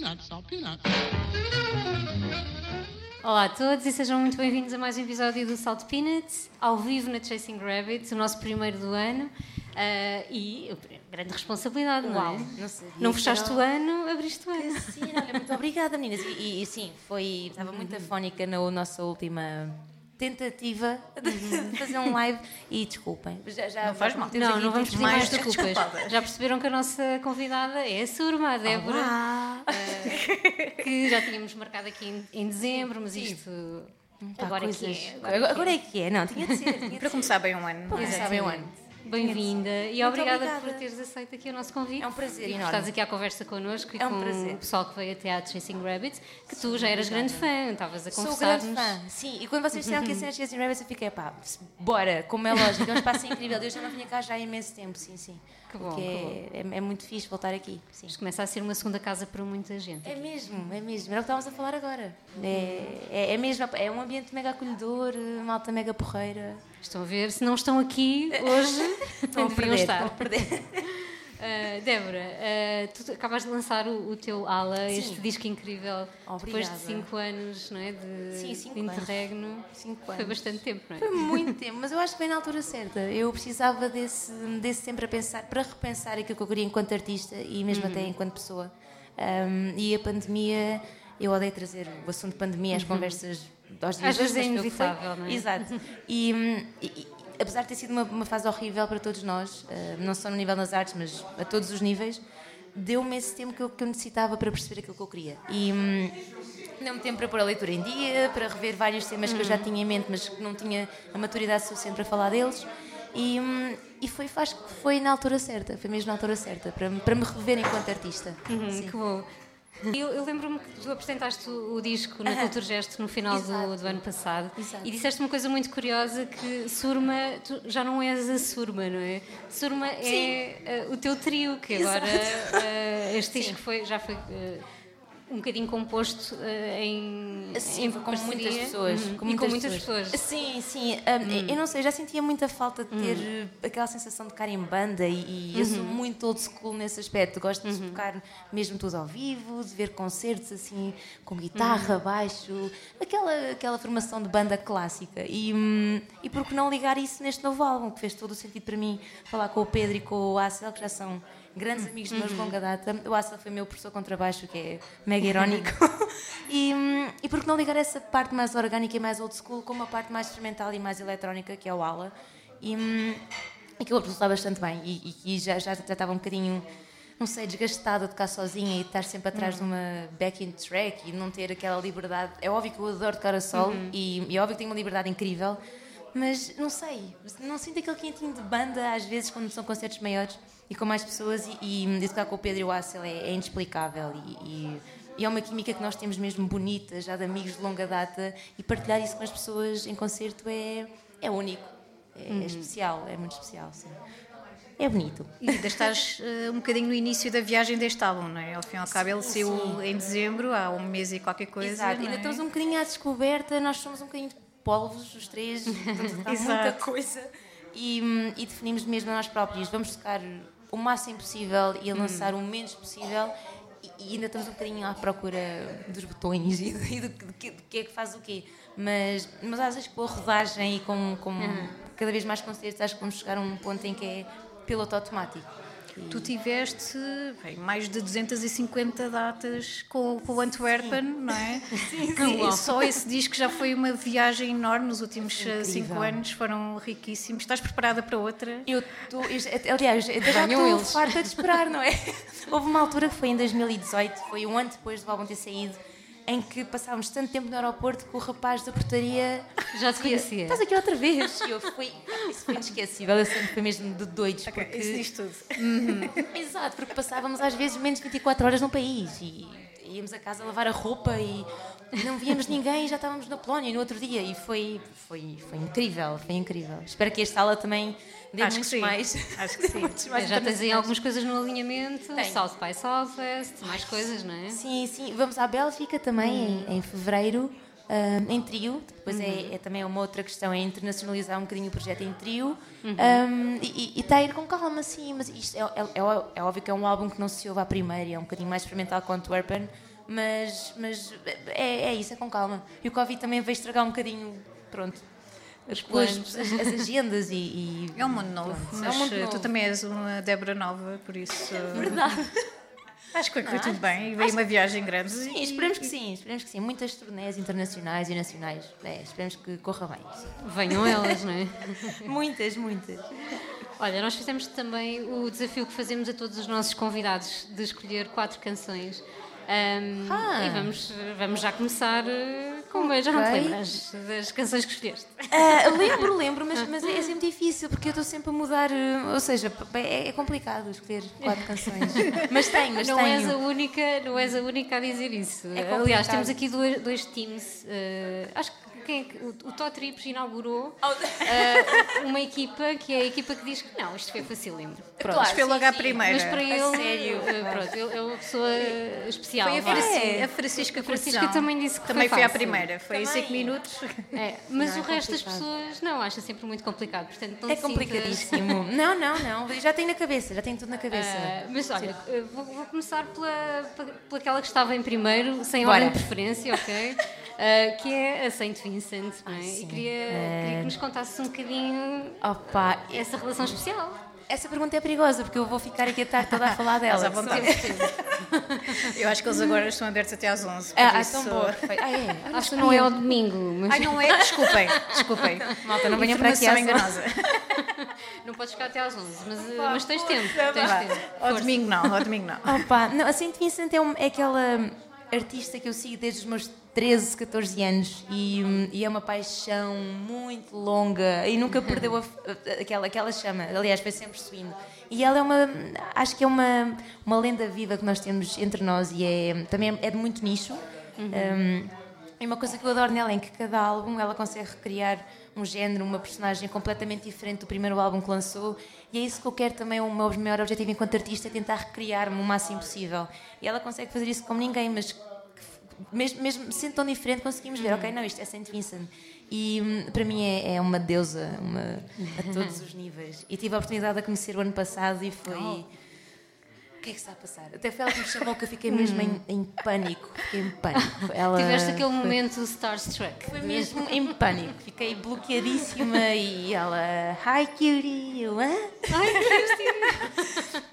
peanuts, salt peanuts. Olá a todos e sejam muito bem-vindos a mais um episódio do Salt Peanuts, ao vivo na Chasing Rabbits, o nosso primeiro do ano. Uh, e grande responsabilidade, Uau, não é? não sabia Não fechaste era- o ano, abriste o ano. Sim, olha, muito obrigada, meninas. E, e- e sim, foi, estava muito afónica na nossa última tentativa de fazer um live e desculpem. Já, já Não faz mal. Não, não vamos pedir mais mais desculpas. Já perceberam que a nossa convidada é a Surma, a Débora, Olá. que já tínhamos marcado aqui em, em dezembro, mas isto Pá, agora é que é. Agora, agora é que é, não, tinha de ser. Tinha de Para ser. começar bem um ano. Para começar bem o ano. Bem-vinda e obrigada, obrigada. por teres aceito aqui o nosso convite. É um prazer e enorme. Estás aqui à conversa connosco e É um com prazer. o pessoal que veio até à Chasing Rabbits, que tu já eras grande fã, estavas a Sou grande fã, sim. E quando vocês disseram que ia ser a Chasing Rabbits, eu fiquei, pá, bora, como é lógico, é um espaço incrível. Eu já não vinha cá já há imenso tempo, sim, sim. Que bom, Porque que é, é, é muito fixe voltar aqui, sim. Isto começa a ser uma segunda casa para muita gente. É mesmo, é mesmo. Era o que estávamos a falar agora. É, é, é mesmo, é um ambiente mega acolhedor, malta mega porreira. Estão a ver? Se não estão aqui hoje, Estão a perder, estar. estão a perder. Ah, Débora, ah, tu acabas de lançar o, o teu Ala, este disco incrível, depois Obrigada. de 5 anos não é, de, Sim, cinco de anos. interregno. Cinco Foi anos. bastante tempo, não é? Foi muito tempo, mas eu acho que foi na altura certa. Eu precisava desse, desse tempo para pensar, para repensar aquilo que eu queria enquanto artista e mesmo até enquanto pessoa. Um, e a pandemia, eu odeio trazer o assunto pandemia às conversas aos dias Às vezes é inevitável, não é? Exato. E, e- apesar de ter sido uma, uma fase horrível para todos nós, eh, não só no nível das artes, mas a todos os níveis, deu-me esse tempo que eu, que eu necessitava para perceber aquilo que eu queria. E hum, deu-me tempo para pôr a leitura em dia, para rever vários temas que eu já Uhum. tinha em mente, mas que não tinha a maturidade suficiente para falar deles. E, hum, e foi, faz, foi na altura certa, foi mesmo na altura certa, para, me- para me rever enquanto artista. Uhum, Sim. que bom. Eu, eu lembro-me que tu apresentaste o, o disco na. Cultura Gesto no final do, do ano passado Exato. e disseste uma coisa muito curiosa que Surma, tu já não és a Surma, não é? Surma é eh, o teu trio, que agora eh, este disco foi, já foi eh, um bocadinho composto eh, em, Sim, em com muitas pessoas. Uhum. Com muitas, com muitas pessoas. Sim, sim. um, Eu não sei, já sentia muita falta de ter uh, aquela sensação de tocar em banda e, e eu sou muito old school nesse aspecto. Gosto de tocar mesmo tudo ao vivo, de ver concertos assim, com guitarra, baixo, aquela, aquela formação de banda clássica. E, hum, e por que não ligar isso neste novo álbum, que fez todo o sentido para mim falar com o Pedro e com o Axel, que já são grandes amigos meus de longa data. O Axel foi meu professor contrabaixo, que é mega irónico. e, hum, e por que não ligar essa parte mais orgânica e mais old school com uma parte mais experimental e mais eletrónica, que é o Ala. E, hum, e que eu resultar bastante bem. E, e- e já, já, já estava um bocadinho, não sei, desgastada de tocar sozinha e de estar sempre atrás de uma backing track e não ter aquela liberdade. É óbvio que eu adoro tocar a sol e, e é óbvio que tenho uma liberdade incrível. Mas não sei, não sinto aquele quentinho de banda às vezes quando são concertos maiores e com mais pessoas e, e, e tocar com o Pedro e o Axel é, é inexplicável e, e- e é uma química que nós temos mesmo bonita, já de amigos de longa data e partilhar isso com as pessoas em concerto é, é único, é, é especial, é muito especial, sim. É bonito. E ainda estás eh, um bocadinho no início da viagem deste álbum, não é? Ao fim e ao cabo, ele saiu em dezembro, há um mês e qualquer coisa. Exato, ainda é? estamos um bocadinho à descoberta, nós somos um bocadinho polvos, os três, tocar muita coisa. E, hum, e definimos mesmo a nós próprios, vamos tocar o máximo possível e a lançar o menos possível. E, e ainda estamos um bocadinho à procura dos botões e, do, e do, que- do que- do que é que faz o quê. Mas, mas às vezes com a rodagem e com, com cada vez mais concertos, acho que vamos chegar a um ponto em que é piloto automático. Tu tiveste bem, mais de 250 datas com, com o Antwerpen, não é? Sim, Uau. Só esse disco já foi uma viagem enorme nos últimos eh, Incrível. cinco anos, foram riquíssimos. Estás preparada para outra? Eu tô, eu já- aliás, eu já estou eles. farta de esperar, não é? Houve uma altura que foi em 2018, foi um ano depois do álbum ter saído, em que passávamos tanto tempo no aeroporto que o rapaz da portaria Já te conhecia. Estás aqui outra vez? E eu fui, isso foi inesquecível, eu sempre foi mesmo de doidos. Ok, porque, Isso diz tudo. Exato, porque passávamos às vezes menos de 24 horas no país e íamos a casa lavar a roupa e não víamos ninguém e já estávamos na Polónia no outro dia e foi, foi, foi incrível, foi incrível. Espero que esta aula também dê Acho que muitos sim. mais. Acho que sim. mais Já tens aí algumas coisas no alinhamento, Tenho. South by Southwest, mais coisas, não é? Sim, sim. Vamos à Bélgica também em, em fevereiro, ah, em trio. Depois é, é também uma outra questão, é internacionalizar um bocadinho o projeto em trio. Ah, e e está a ir com calma, sim. Mas isto é, é, é, é óbvio que é um álbum que não se ouve à primeira, é um bocadinho mais experimental com Antwerpen. Mas, mas é, é isso, é com calma. E o Covid também veio estragar um bocadinho, pronto, as, planos. as, as agendas e, e- É um mundo novo, Pronto, mas é um mundo eh, novo. tu também és uma Débora nova, por isso. Verdade. Acho que foi Não, tudo acho bem. E veio uma viagem grande. Sim, esperemos que sim, esperemos que sim. Muitas turnés internacionais e nacionais. É, esperemos que corra bem. Venham elas, não é? muitas, muitas. Olha, nós fizemos também o desafio que fazemos a todos os nossos convidados de escolher quatro canções. Ahm, Ah. E vamos, vamos já começar eh, com uma. Já não te lembras das canções que escolheste? Ah, lembro, lembro, mas, mas é sempre difícil porque eu estou sempre a mudar. eh, Ou seja, é, é complicado escolher quatro canções. Mas tenho, mas não tenho. és a única, não és a única a dizer isso. É Aliás, temos aqui dois, dois teams. eh, acho que quem é que- o, o Tó Trips inaugurou eh, uma equipa que é a equipa que diz que não, isto foi facílimo. Pronto. Claro, foi sim, logo à sim. primeira. Mas para ele, sério? eh, pronto, ele é uma pessoa especial. Foi a, vá. Franci- É. a Francisca A Francisca também disse que Também foi foi, à fácil. primeira. Foi em Também. 5 minutos. É, mas Não, o é resto das pessoas não, acha sempre muito complicado. Portanto, não É complicadíssimo. Não, não, não. Já tenho na cabeça, já tenho tudo na cabeça. Ah, mas olha, eh, vou, vou começar pela, pela- pelaquela que estava em primeiro, sem Bora. ordem de preferência, ok? Ah, que é a Saint Vincent, não é? e sim. queria, queria que nos contasse um bocadinho Opa, essa relação especial. essa pergunta é perigosa porque eu vou ficar aqui a tarde toda a falar dela. Mas à vontade. Eu acho que eles agora estão abertos até às 11. por Ah, ah, isso- tão boa. perfeito. Ah, é? Ah, Acho que não é ao domingo, mas Ai, não é? Desculpem, desculpem. Malta, não venham para aqui às enganosa. não podes ficar até às 11. Mas, eh, mas tens tempo, tens tempo. Ao domingo não, ao domingo não. Opa, não, a Saint Vincent é, um- é aquela artista que eu sigo desde os meus 13, 14 anos e, hum, e é uma paixão muito longa e nunca perdeu a- aquela, aquela chama. Aliás, foi sempre suíno. E ela é uma, acho que é uma, uma lenda viva que nós temos entre nós e é, também é de muito nicho. Hum, e uma coisa que eu adoro nela é que cada álbum ela consegue recriar um género, uma personagem completamente diferente do primeiro álbum que lançou. E é isso que eu quero também, o meu maior objetivo enquanto artista é tentar recriar-me o máximo possível. E ela consegue fazer isso como ninguém, mas mesmo, mesmo sendo tão diferente, conseguimos ver, ok, não, isto é Saint Vincent. E hum, para mim é, é uma deusa uma, a todos os níveis. E tive a oportunidade de a conhecer o ano passado e foi. O que é que está a passar? Até foi ela que me chamou que eu fiquei mesmo em, em pânico. Fiquei em pânico. Ela Tiveste aquele foi- momento Starstruck. Foi mesmo em pânico. Fiquei bloqueadíssima e ela. Hi, cutie! Eu, hã?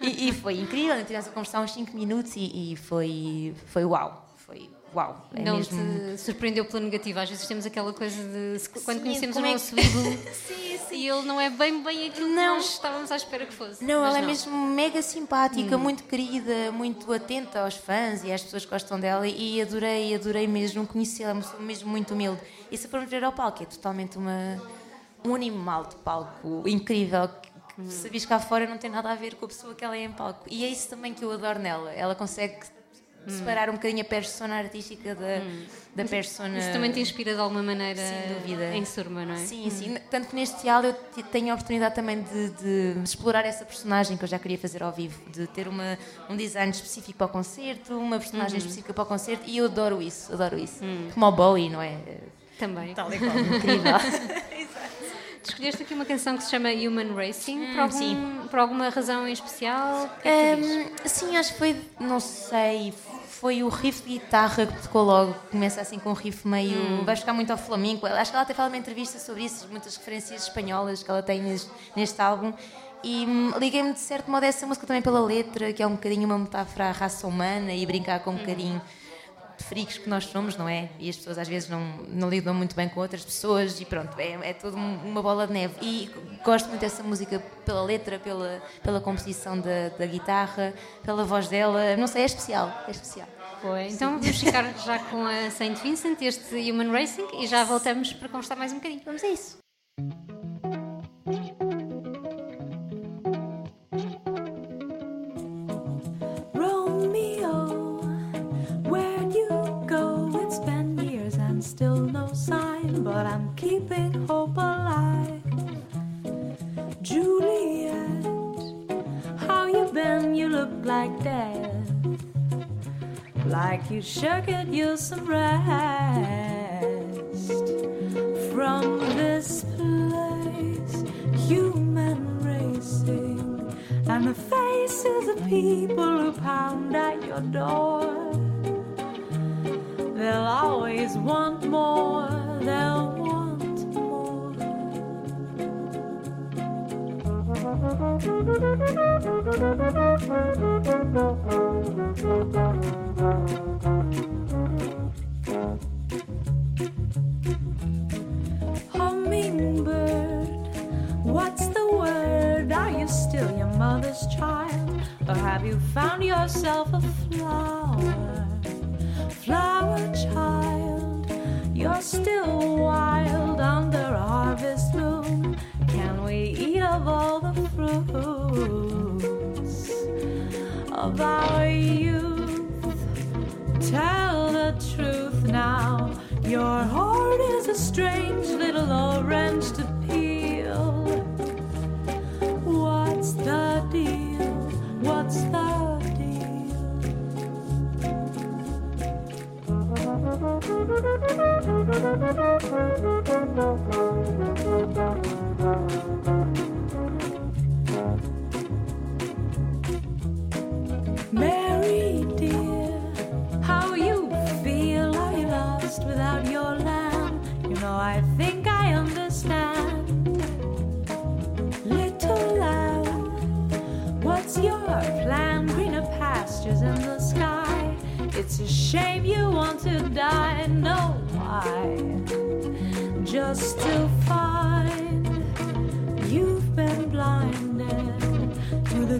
E, e foi incrível. Tivemos a conversar uns 5 minutos e, e foi, foi uau. Foi uau. É não mesmo. te surpreendeu pela negativa. Às vezes temos aquela coisa de se- quando Sim, conhecemos o é nosso que- ídolo Sim, sim. e ele não é bem bem aquilo que Não. nós estávamos à espera que fosse. Não, ela é mesmo mega simpática, muito querida, muito atenta aos fãs e às pessoas que gostam dela e adorei, adorei mesmo conhecê-la, é mesmo muito humilde. E se formos ver ao palco, é totalmente uma, um animal de palco incrível. que- que vis cá fora não tem nada a ver com a pessoa que ela é em palco. E é isso também que eu adoro nela. Ela consegue separar um bocadinho a persona artística da, da persona. Isso também te inspira de alguma maneira Sem dúvida. em Surma, não é? Sim, sim. Tanto que neste álbum eu te- tenho a oportunidade também de, de explorar essa personagem que eu já queria fazer ao vivo, de ter uma, um design específico para o concerto, uma personagem específica para o concerto e eu adoro isso, adoro isso. Como o Bowie, não é? Também. Tal e qual. Incrível. Escolheste aqui uma canção que se chama Human Racing por, algum, sim. por alguma razão em especial? Que é que? Hum, sim, acho que foi, não sei, foi o riff de guitarra que tocou logo. Começa assim com um riff meio. Vai buscar muito ao flamenco. Acho que ela até fala numa entrevista sobre isso, muitas referências espanholas que ela tem neste, neste álbum. E hum, liguei-me de certo modo a essa música também pela letra, que é um bocadinho uma metáfora à raça humana e brincar com um bocadinho de fricos que nós somos, não é? E as pessoas às vezes não, não lidam muito bem com outras pessoas e pronto, é, é tudo um- uma bola de neve. E gosto muito dessa música pela letra, pela, pela composição da, da guitarra, pela voz dela. Não sei, é especial, é especial. Foi. Então vamos ficar já com a Saint Vincent, este Human Racing, e já voltamos para conversar mais um bocadinho. Vamos a isso. You sure could use some rest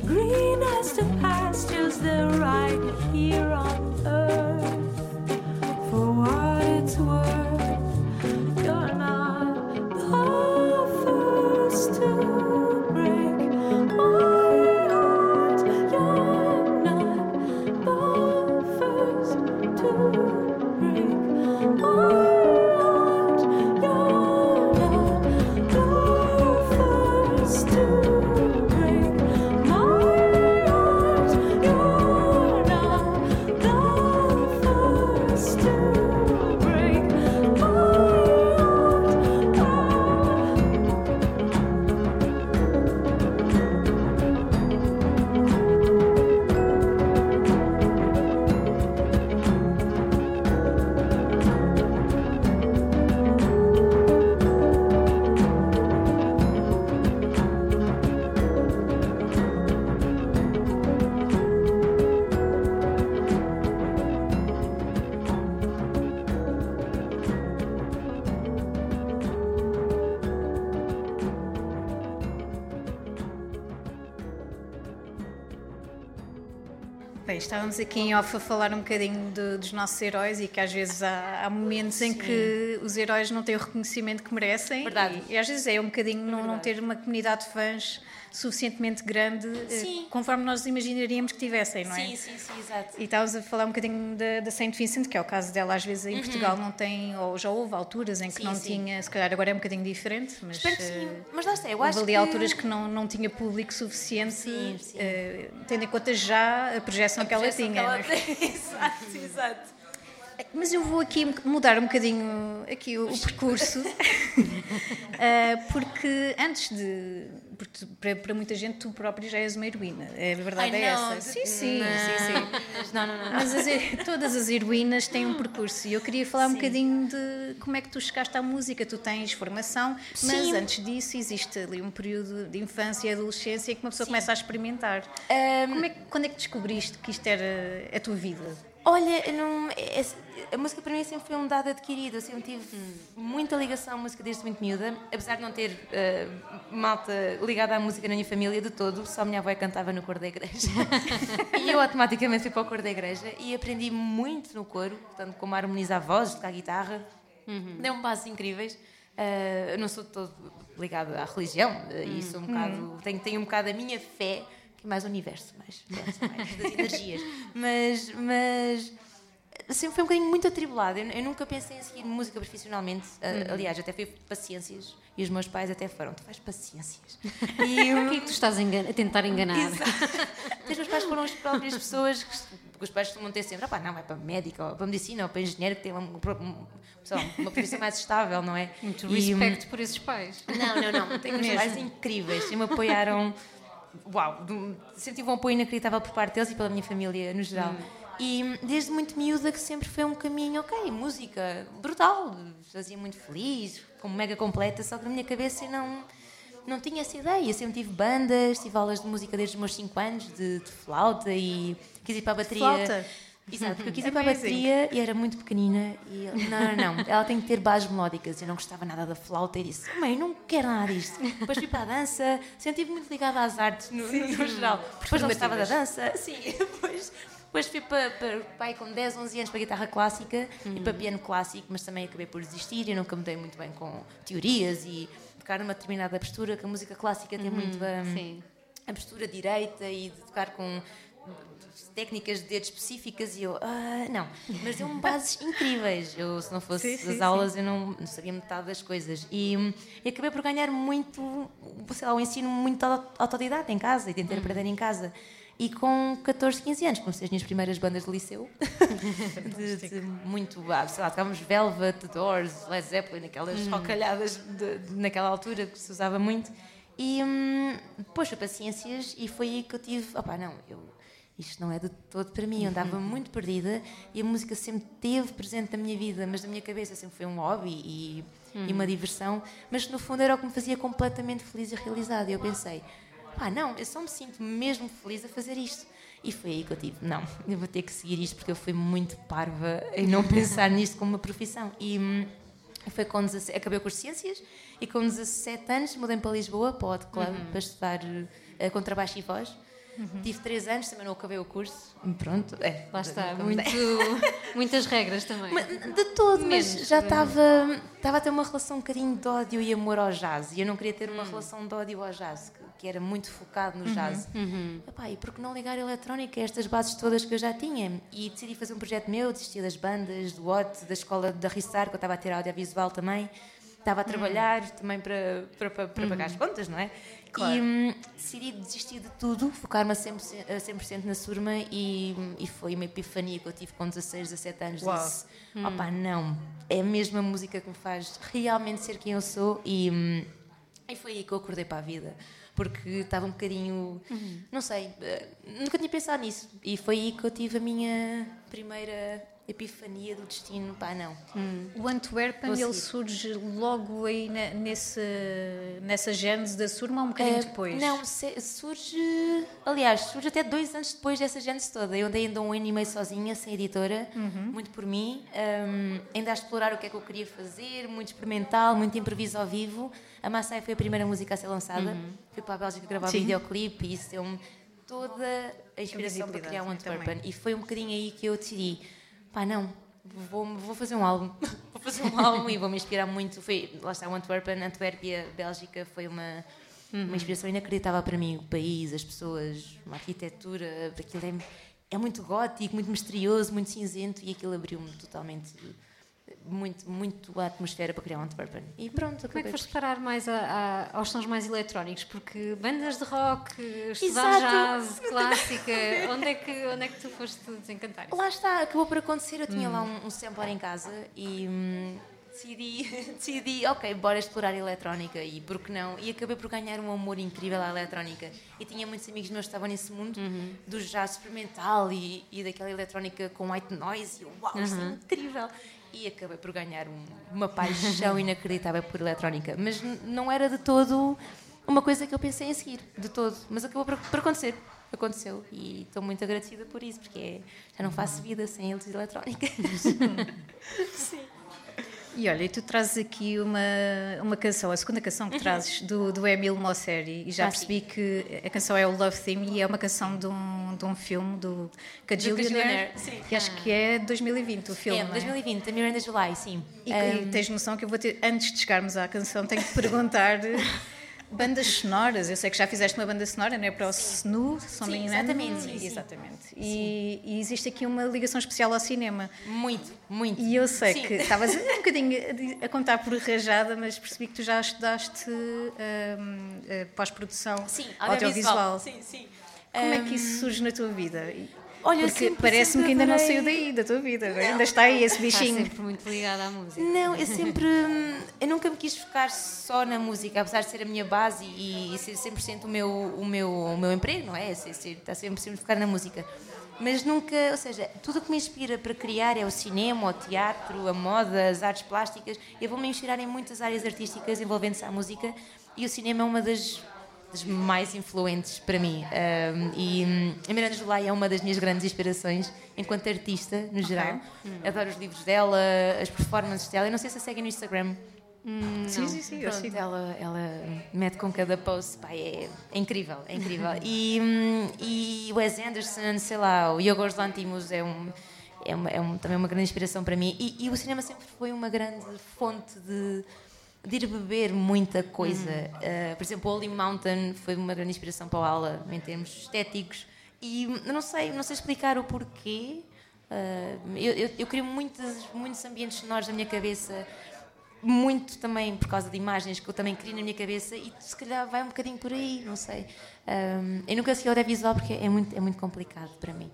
green as the pastures, the right estávamos aqui em off a falar um bocadinho de- dos nossos heróis e que às vezes há, há momentos em que os heróis não têm o reconhecimento que merecem. Verdade. E, e às vezes é um bocadinho não, não ter uma comunidade de fãs suficientemente grande, eh, Sim. conforme nós imaginaríamos que tivessem, não é? Sim, sim, sim, exato. E estávamos a falar um bocadinho da, da Saint Vincent, que é o caso dela, às vezes Uhum. em Portugal não tem, ou já houve alturas em que Sim, não sim. tinha, se calhar agora é um bocadinho diferente, mas Espero que sim. eh, Mas lá está, eu acho ali que... alturas que não, não tinha público suficiente, Sim, sim. eh, tendo em conta já a projeção que ela projeção tinha. que ela é? exato, exato. Mas eu vou aqui mudar um bocadinho aqui o, o percurso, Eh, porque antes de. Porque para, para muita gente, tu próprio já és uma heroína. É, a verdade Ai, é não, essa. Sim, sim, não. sim, sim. Mas Não, não, não. Mas as todas as heroínas têm um percurso e eu queria falar um bocadinho de como é que tu chegaste à música. Tu tens formação, mas Sim. antes disso existe ali um período de infância e adolescência que uma pessoa começa a experimentar. Como é que- quando é que descobriste que isto era a tua vida? Olha, eu não, a música para mim sempre foi um dado adquirido. Eu sempre tive muita ligação à música desde muito miúda, apesar de não ter eh, malta ligada à música na minha família de todo, só a minha avó é cantava no coro da igreja. e eu automaticamente fui para o coro da igreja e aprendi muito no coro, portanto, como a harmonizar vozes, tocar guitarra. Deu-me passos incríveis. Eu não sou de todo ligado à religião eh, e sou um bocado, tenho, tenho um bocado a minha fé, que é mais o universo, mais, mais das energias. Mas, mas sempre foi um bocadinho muito atribulado. Eu, eu nunca pensei em seguir música profissionalmente. Uh, aliás, até fui para ciências e os meus pais até foram: Tu faz paciências. E O que é que tu estás a, engana- a tentar enganar? os meus pais foram as próprias pessoas que, porque os pais costumam ter sempre: ah, pá, não, vai para médica, ou para medicina, ou para engenheiro, que tem um, um, sei lá, uma profissão mais estável, não é? Muito E, respeito por esses pais. não, não, não. Tenho uns pais incríveis que me apoiaram. Uau, de um- um apoio inacreditável por parte deles e pela minha família no geral. E desde muito miúda que sempre foi um caminho, ok, música, brutal, fazia muito feliz, como mega completa, só que na minha cabeça eu não, não tinha essa ideia. Eu sempre tive bandas, tive aulas de música desde os meus 5 anos, de, de, flauta e quis ir para a bateria. Flauta? Exato, porque eu quis ir para a bateria e era muito pequenina e eu, não, não, não, ela tem que ter bases melódicas. Eu não gostava nada da flauta e disse, mãe, não quero nada disto. Depois fui para a dança, sempre muito ligada às artes no, sim, no geral. Depois não gostava da dança, sim, depois depois fui para, para, para com 10, 11 anos para guitarra clássica uhum. e para piano clássico, mas também acabei por desistir e nunca me dei muito bem com teorias e tocar numa determinada postura, que a música clássica tem uhum. muito um, a postura direita e de tocar com técnicas de dedo específicas e eu, ah, não, mas deu-me bases incríveis. Eu, se não fosse sim, as sim, aulas, sim. eu não, não, sabia metade das coisas. E, e, acabei por ganhar muito, sei lá, um ensino muito autodidata em casa e tentei uhum. aprender em casa. E com 14, 15 anos comecei as minhas primeiras bandas de liceu. de, de, muito, ah, sei lá, tocávamos Velvet, Doors, Led Zeppelin, aquelas hum. rocalhadas de, de, naquela altura que se usava muito. E hum, depois fui para ciências e foi aí que eu tive, opá, não, eu, isto não é de todo para mim, eu andava muito perdida e a música sempre teve presente na minha vida, mas na minha cabeça sempre foi um hobby e, e uma diversão, mas no fundo era o que me fazia completamente feliz e realizada. E eu pensei, pá, não, eu só me sinto mesmo feliz a fazer isto. E foi aí que eu tive, não, eu vou ter que seguir isto porque eu fui muito parva em não pensar nisto como uma profissão. E hum, foi com 17, acabei com as ciências e com 17 anos mudei para Lisboa, para o Hot Club, uhum. para estudar uh, contrabaixo e voz. Uhum. Tive três anos, também não acabei o curso. Pronto, é. Lá está, muito, muitas regras também. Mas, de todo, mas já estava, estava a ter uma relação um bocadinho de ódio e amor ao jazz. E eu não queria ter uma hum. relação de ódio ao jazz, que, que era muito focado no uhum. jazz. Uhum. Epá, e por que não ligar a eletrónica a estas bases todas que eu já tinha? E decidi fazer um projeto meu, desisti das bandas, do OT, da escola da Rissar, que eu estava a ter audiovisual também estava a hum. trabalhar uhum. também para, para, para, para uhum. pagar as contas, não é? Claro. E hum, decidi desistir de tudo, focar-me a 100%, a 100 na Surma e, e foi uma epifania que eu tive com 16, 17 anos. Uau. Disse, hum. opá, não, é a mesma música que me faz realmente ser quem eu sou e, hum, e foi aí que eu acordei para a vida. Porque estava um bocadinho, uhum. não sei, eh, nunca tinha pensado nisso. E foi aí que eu tive a minha primeira epifania do destino, pá, não. Hum. O Antwerpen, ele surge logo aí na, nesse, nessa gênese da Surma ou um bocadinho uh, depois? Não, se, surge, aliás, surge até dois anos depois dessa gênese toda. Eu andei ainda um ano e meio sozinha, sem editora, uhum. muito por mim, um, ainda a explorar o que é que eu queria fazer, muito experimental, muito improviso ao vivo. A Massai foi a primeira música a ser lançada, uhum. fui para a Bélgica gravar Sim. videoclipe e isso deu-me toda a inspiração para criar o Antwerpen. E foi um bocadinho aí que eu decidi pá, não, vou, vou fazer um álbum. vou fazer um álbum e vou me inspirar muito. Foi, lá está, o Antwerpen, Antuérpia, Bélgica, foi uma, uhum. uma inspiração inacreditável para mim. O país, as pessoas, uma arquitetura, aquilo é, é muito gótico, muito misterioso, muito cinzento e aquilo abriu-me totalmente muito, muito a atmosfera para criar um Antwerpen. E pronto, Como é que foste parar mais a, a, aos sons mais eletrónicos? Porque bandas de rock, estudar jazz, clássica, onde é, que, onde é que tu foste desencantar? Lá está, acabou por acontecer. Eu tinha hum. lá um, um sampler em casa e. Hum, decidi, decidi, ok, bora explorar a eletrónica e por que não? E acabei por ganhar um amor incrível à eletrónica. E tinha muitos amigos meus que estavam nesse mundo uhum. do jazz experimental e, e daquela eletrónica com white noise. E uau, uhum. isto é uhum. incrível! E acabei por ganhar um, uma paixão inacreditável por eletrónica. Mas não era de todo uma coisa que eu pensei em seguir, de todo. Mas acabou por, por acontecer. Aconteceu e estou muito agradecida por isso, porque é, já não faço vida sem eles eletrónicas. E olha, e tu trazes aqui uma, uma canção, a segunda canção que uhum. trazes do, do Emil Mosseri, e já ah, percebi sim. que a canção é o Love Theme e é uma canção de um, de um filme do Cajillionaire, que acho que é 2020 o filme. É, 2020, é? a Miranda July, sim. E, um... e tens noção que eu vou ter, antes de chegarmos à canção, tenho que perguntar Bandas sonoras, eu sei que já fizeste uma banda sonora, não é? Para o SNU, se não me engano. Exatamente, sim, exatamente. E, e, existe aqui uma ligação especial ao cinema. Muito, muito. E eu sei sim. que estavas um bocadinho a contar por rajada, mas percebi que tu já estudaste um, pós-produção audiovisual. audiovisual. Sim, sim. Como é que isso surge na tua vida? Olha, Porque parece-me que ainda não saiu daí, da tua vida, não. ainda está aí esse bichinho. Está sempre muito ligada à música. Não, eu sempre. Eu nunca me quis focar só na música, apesar de ser a minha base e, e ser 100% o meu, o, meu, o meu emprego, não é? Ser, ser, estar sempre, sempre focar na música. mas nunca, ou seja, tudo o que me inspira para criar é o cinema, o teatro, a moda, as artes plásticas. Eu vou me inspirar em muitas áreas artísticas envolvendo-se à música e o cinema é uma das, das mais influentes para mim. Um, e um, a Miranda July é uma das minhas grandes inspirações enquanto artista, no geral. Okay. Adoro os livros dela, as performances dela. Eu não sei se a seguem no Instagram. Hum, sim, sim, sim, eu Pronto, ela, ela mete com cada post, pá, é, é incrível, é incrível. e, hum, e Wes Anderson, sei lá, o Yorgos Lanthimos é um é, uma, é um, também uma grande inspiração para mim. E, e, o cinema sempre foi uma grande fonte de, de ir beber muita coisa. Uhum. Uh, por exemplo, Holy Mountain foi uma grande inspiração para o aula em termos estéticos. E eu não sei, não sei explicar o porquê. Uh, eu, eu, eu crio muitos, muitos ambientes sonoros na minha cabeça muito também por causa de imagens que eu também crio na minha cabeça e se calhar vai um bocadinho por aí, não sei. Um, eu nunca segui audiovisual porque é muito, é muito complicado para mim.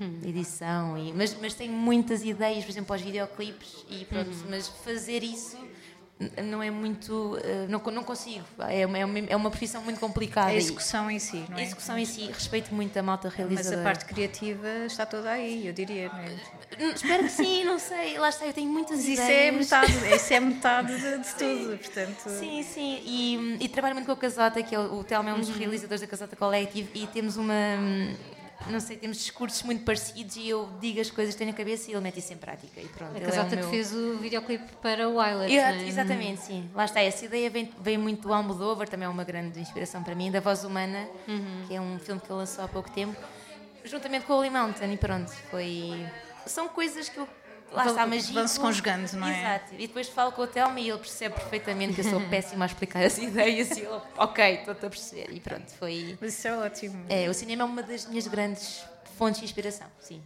Uhum. Edição, e, mas, mas tenho muitas ideias, por exemplo, aos videoclipes e pronto, uhum. mas fazer isso não é muito. Eh, não, não consigo. É uma, é uma profissão muito complicada. A execução em si, não é? A execução em si. Respeito muito a malta realizadora. Mas a parte criativa está toda aí, eu diria, não é? Hum, espero que sim, não sei. Lá está, eu tenho muitas Mas ideias. Isso é metade, isso é metade de, de tudo, portanto. Sim, sim. E, e, trabalho muito com a Casota, que é o, o Telmo é um dos uhum. realizadores da Casota Collective, e temos uma não sei, temos discursos muito parecidos e eu digo as coisas que tenho na cabeça e ele mete isso em prática. E pronto, a Casota é meu... que fez o videoclipe para o Wilder. É? Exatamente, sim. Lá está, essa ideia vem, vem muito do Almodóvar, também é uma grande inspiração para mim, da Voz Humana, uhum. que é um filme que ele lançou há pouco tempo, juntamente com o Holy Mountain e pronto, foi... São coisas que eu lá está a magia. Vão-se conjugando, não é? Exato. E depois falo com o Telmo e ele percebe perfeitamente que eu sou péssima a explicar as ideias e ele, ok, estou-te a perceber. E pronto, foi. Mas isso é ótimo. É, o cinema é uma das minhas grandes fontes de inspiração, sim.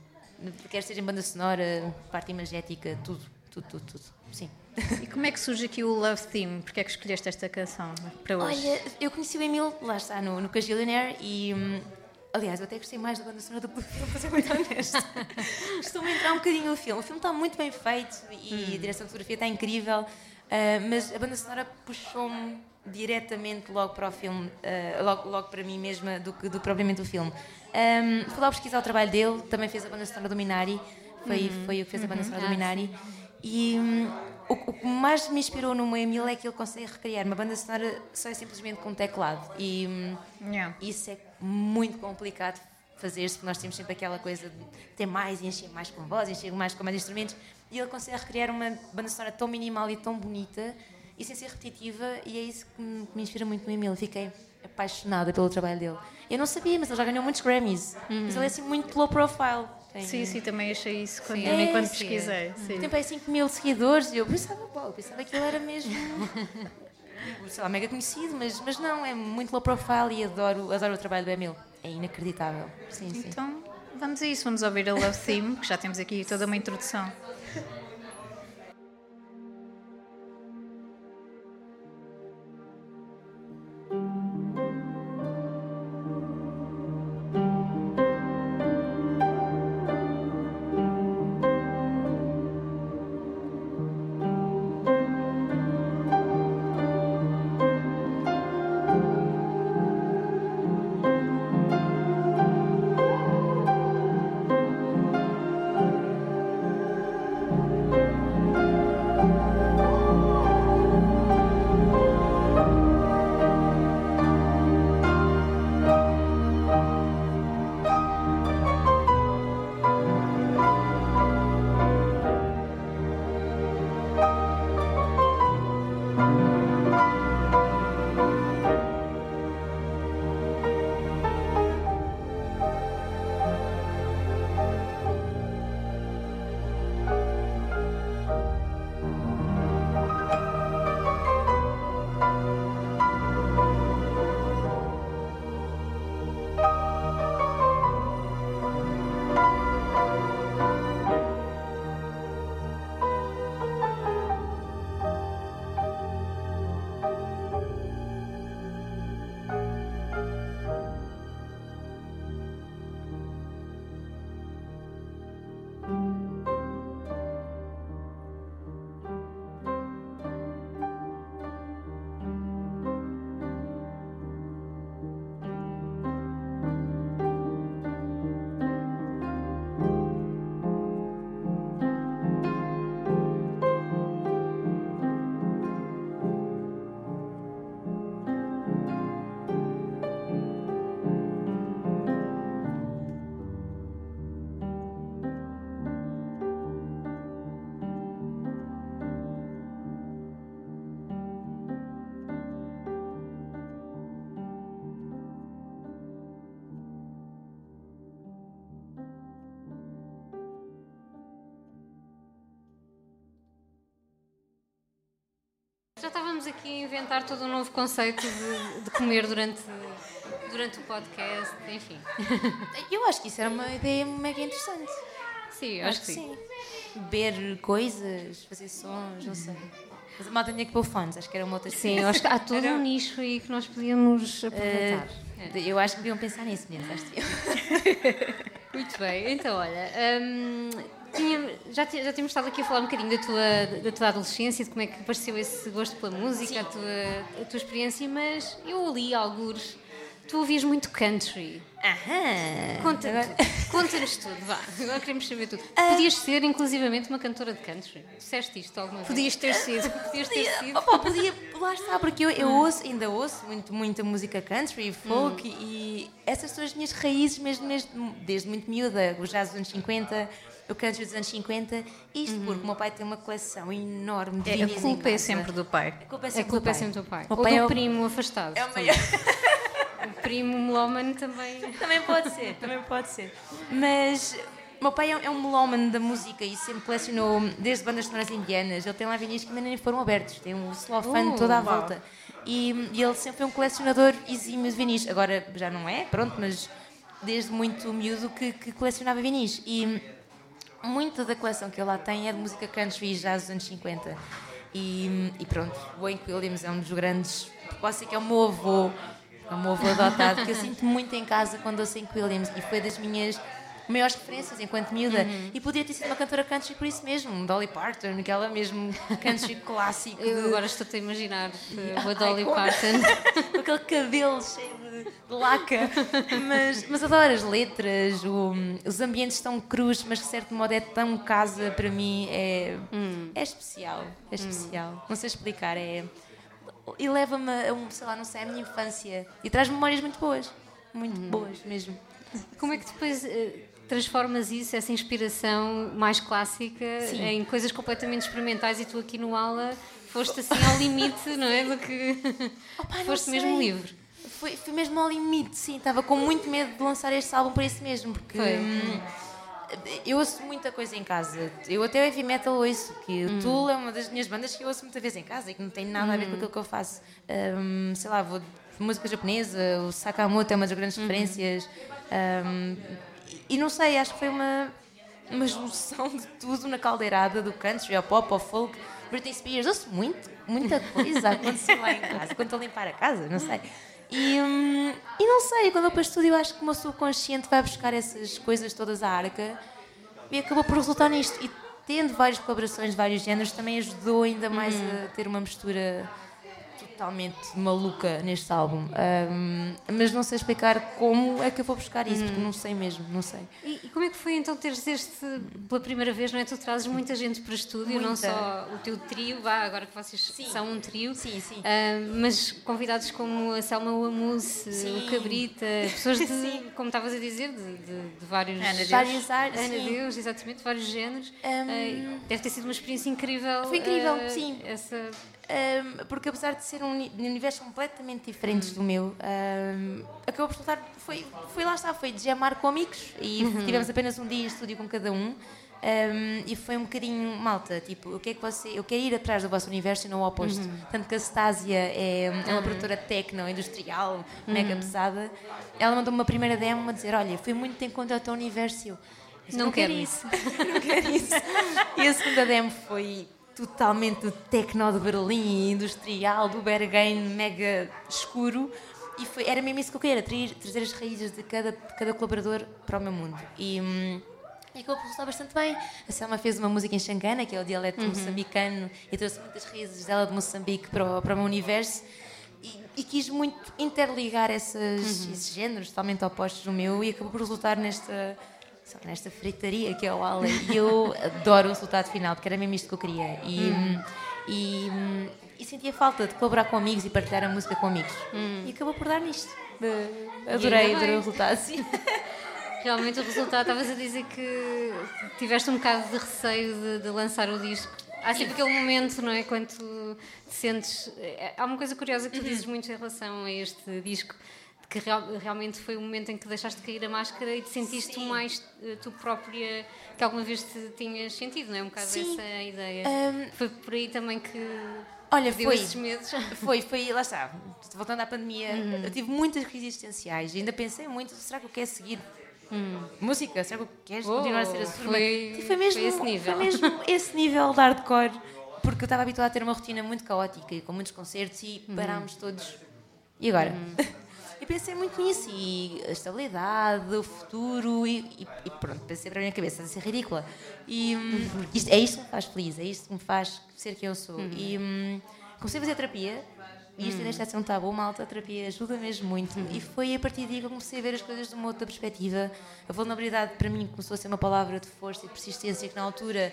Quer seja em banda sonora, parte imagética, tudo, tudo, tudo, tudo. Sim. E como é que surge aqui o Love Theme? Porquê é que escolheste esta canção para hoje? Olha, eu conheci o Emil, lá está, no, no Cagillionaire, e hum, aliás, eu até gostei mais da banda sonora do que do filme, para ser muito honesta. Costumo entrar um bocadinho no filme. O filme está muito bem feito e hum. a direção de fotografia está incrível, uh, mas a banda sonora puxou-me diretamente logo para o filme, uh, logo, logo para mim mesma, do que do, propriamente o filme. Um, fui lá pesquisar o trabalho dele, também fez a banda sonora do Minari, foi, uhum. foi o que fez a banda sonora uhum. do Minari. Ah, e um, o, que mais me inspirou no Emil é que ele consegue recriar uma banda sonora só é simplesmente com um teclado. E um, yeah. isso é muito complicado fazer-se, porque nós temos sempre aquela coisa de ter mais e encher mais com voz, encher mais com mais instrumentos. E ele consegue recriar uma banda sonora tão minimal e tão bonita e sem ser repetitiva, e é isso que me, que me inspira muito no Emil. Fiquei apaixonada pelo trabalho dele. Eu não sabia, mas ele já ganhou muitos Grammys. Uhum. Mas ele é assim muito low profile. Tem... Sim, sim, também achei isso quando, é, quando sim, pesquisei. Sim. Tem para 5 mil seguidores e eu pensava, pô, pensava que ele era mesmo. sei lá, mega conhecido, mas, mas não, é muito low profile e adoro, adoro o trabalho do Emil. É inacreditável. Sim, então, sim. vamos a isso, vamos ouvir a Love Theme, que já temos aqui toda uma introdução. Já estávamos aqui a inventar todo um novo conceito de, de comer durante, durante o podcast, enfim. Eu acho que isso era uma ideia mega interessante. Sim, acho, acho que sim. sim. Beber coisas, fazer sons, não sei. Mas a malta tinha que pôr fones, acho que era uma outra Sim, acho que há todo era... um nicho aí que nós podíamos aproveitar. Uh, eu acho que deviam pensar nisso mesmo, acho que Muito bem, então olha. Hum, já, já tínhamos estado aqui a falar um bocadinho da tua, da tua adolescência, de como é que apareceu esse gosto pela música, a tua, a tua experiência, mas eu li alguns Tu ouvias muito country. Aham. Conta-nos conta tudo, vá. Agora queremos saber tudo. Uh, Podias ser, inclusivamente, uma cantora de country. Disseste isto alguma vez? Podias ter sido. Podias ter sido. Opa, podia, lá está, porque eu, eu ouço, ainda ouço muito, muita música country, folk, hum. e essas são as minhas raízes mesmo, mesmo desde muito miúda. O jazz dos anos 50, o country dos anos 50, isto uhum. porque o meu pai tem uma coleção enorme de é, A culpa é sempre do pai. A culpa é sempre, culpa do, pai. É sempre do pai. O Ou do é o... primo afastado. É o maior o primo melómano também. Também pode ser, também pode ser. Mas o meu pai é um melómano da música e sempre colecionou desde bandas sonoras indianas. Ele tem lá vinis que ainda nem foram abertos, tem um celofane uh, toda à wow. volta. E, e, ele sempre foi um colecionador exímio de vinis. Agora já não é, pronto, mas desde muito miúdo que, que colecionava vinis. E muita da coleção que ele lá tem é de música country já dos anos 50. E, e pronto, Wayne Williams é um dos grandes. Posso dizer que é o meu avô é o meu avô adotado, que eu sinto muito em casa quando ouço em Williams e foi das minhas maiores referências enquanto miúda. Uhum. E podia ter sido uma cantora country por isso mesmo, Dolly Parton, aquela mesmo country clássico. Eu agora estou-te a imaginar uh, a Dolly Parton. Com aquele cabelo cheio de, de laca. Mas, mas adoro as letras, o, os ambientes estão crus, mas de certo modo é tão casa para mim. É, hum. é especial. É especial. Hum. Não sei explicar. É e leva-me a, um, sei lá, não sei, a minha infância. E traz memórias muito boas. Muito hum. boas mesmo. Como é que depois uh, transformas isso, essa inspiração mais clássica, Sim. em coisas completamente experimentais e tu aqui no aula foste assim ao limite, não é? Do que Opa, foste mesmo livre. Foi, foi mesmo ao limite, sim. Estava com muito medo de lançar este álbum para isso mesmo, porque. Hum, eu ouço muita coisa em casa. Eu até o heavy metal ouço, que o hum. Tool é uma das minhas bandas que eu ouço muita vez em casa e que não tem nada a ver com hum. aquilo que eu faço. Um, sei lá, vou música japonesa, o Sakamoto é uma das grandes uhum. referências. Um, e não sei, acho que foi uma, uma junção de tudo na caldeirada do country, ao pop, ao folk. Britney Spears, ouço muito, muita coisa a acontecer lá em casa, quando estou a limpar a casa, não sei. E, hum, e não sei, quando eu para estúdio, acho que o meu subconsciente vai buscar essas coisas todas à arca e acabou por resultar nisto. E tendo várias colaborações de vários géneros, também ajudou ainda mais hum. a ter uma mistura totalmente maluca neste álbum. Um, mas não sei explicar como é que eu vou buscar isso, hum. porque não sei mesmo, não sei. E, e, como é que foi então teres este pela primeira vez, não é? Tu trazes muita gente para estúdio, muita. não só o teu trio, vá, agora que vocês sim. são um trio, sim, sim. Mas convidados como a Selma Wamus, o Cabrita, pessoas de, como estavas a dizer, de, de, de vários, Ana Deus. vários áreas. Ana Deus, exatamente, vários géneros. Um, uh, deve ter sido uma experiência incrível. Foi incrível, uh, sim. Essa um, porque apesar de ser um universo completamente diferentes do meu, um, acabou por resultar, foi, foi lá está, foi de jamar com amigos e uhum. tivemos apenas um dia em estúdio com cada um. Um, e foi um bocadinho malta, tipo, o que é que você. Eu quero ir atrás do vosso universo e não o oposto. Uhum. Tanto que a Stasia é, é uma uhum. produtora tecno, industrial, uhum. mega pesada. Ela mandou-me uma primeira demo a dizer: Olha, foi muito em conta ao teu universo. Eu, não, não quero isso. não quero isso. E a segunda demo foi totalmente do techno de Berlim, industrial, do Berghain, mega escuro. E foi, era mesmo isso que eu queria, trazer, trazer as raízes de cada, de cada colaborador para o meu mundo. E, hum, e acabou por resultar bastante bem. A Selma fez uma música em Xangana, que é o dialeto uhum. moçambicano, e trouxe muitas raízes dela de Moçambique para o, para o meu universo. E, e quis muito interligar essas, uhum. esses géneros totalmente opostos do meu, e acabou por resultar nesta só nesta fritaria que é o Ala e eu adoro o resultado final, porque era mesmo isto que eu queria. E, hum. e, e, sentia falta de colaborar com amigos e partilhar a música com amigos. Hum. E acabou por dar nisto. Adorei, adorei o resultado, sim. Realmente o resultado, estavas a dizer que tiveste um bocado de receio de, de lançar o disco. Há sempre aquele momento, não é? Quando te sentes. É, há uma coisa curiosa que tu dizes muito em relação a este disco, que real, realmente foi o momento em que deixaste cair a máscara e te sentiste Sim. mais uh, tu própria que alguma vez te tinhas sentido, não é? Um bocado Sim. essa ideia. Um, foi por aí também que Olha, foi. esses medos. Foi, foi, lá está. Voltando à pandemia, Uhum. eu tive muitas crises existenciais. Ainda pensei muito: será que eu quero seguir música? Será que Uhum. Oh, continuar a ser a surma? foi- E foi mesmo foi esse nível. Foi mesmo esse nível de hardcore. Porque eu estava habituada a ter uma rotina muito caótica e com muitos concertos e Uhum. parámos todos. E agora? E pensei muito nisso, e a estabilidade, o futuro, e, e- e pronto, pensei para a minha cabeça, de ser ridícula. E hum, isto- é isto que me faz feliz, é isto que me faz ser quem eu sou. E hum, comecei a fazer terapia, e isto ainda está a ser um tabu, malta, a terapia ajuda mesmo muito. E foi a partir daí que eu comecei a ver as coisas de uma outra perspectiva. A vulnerabilidade para mim começou a ser uma palavra de força e persistência que na altura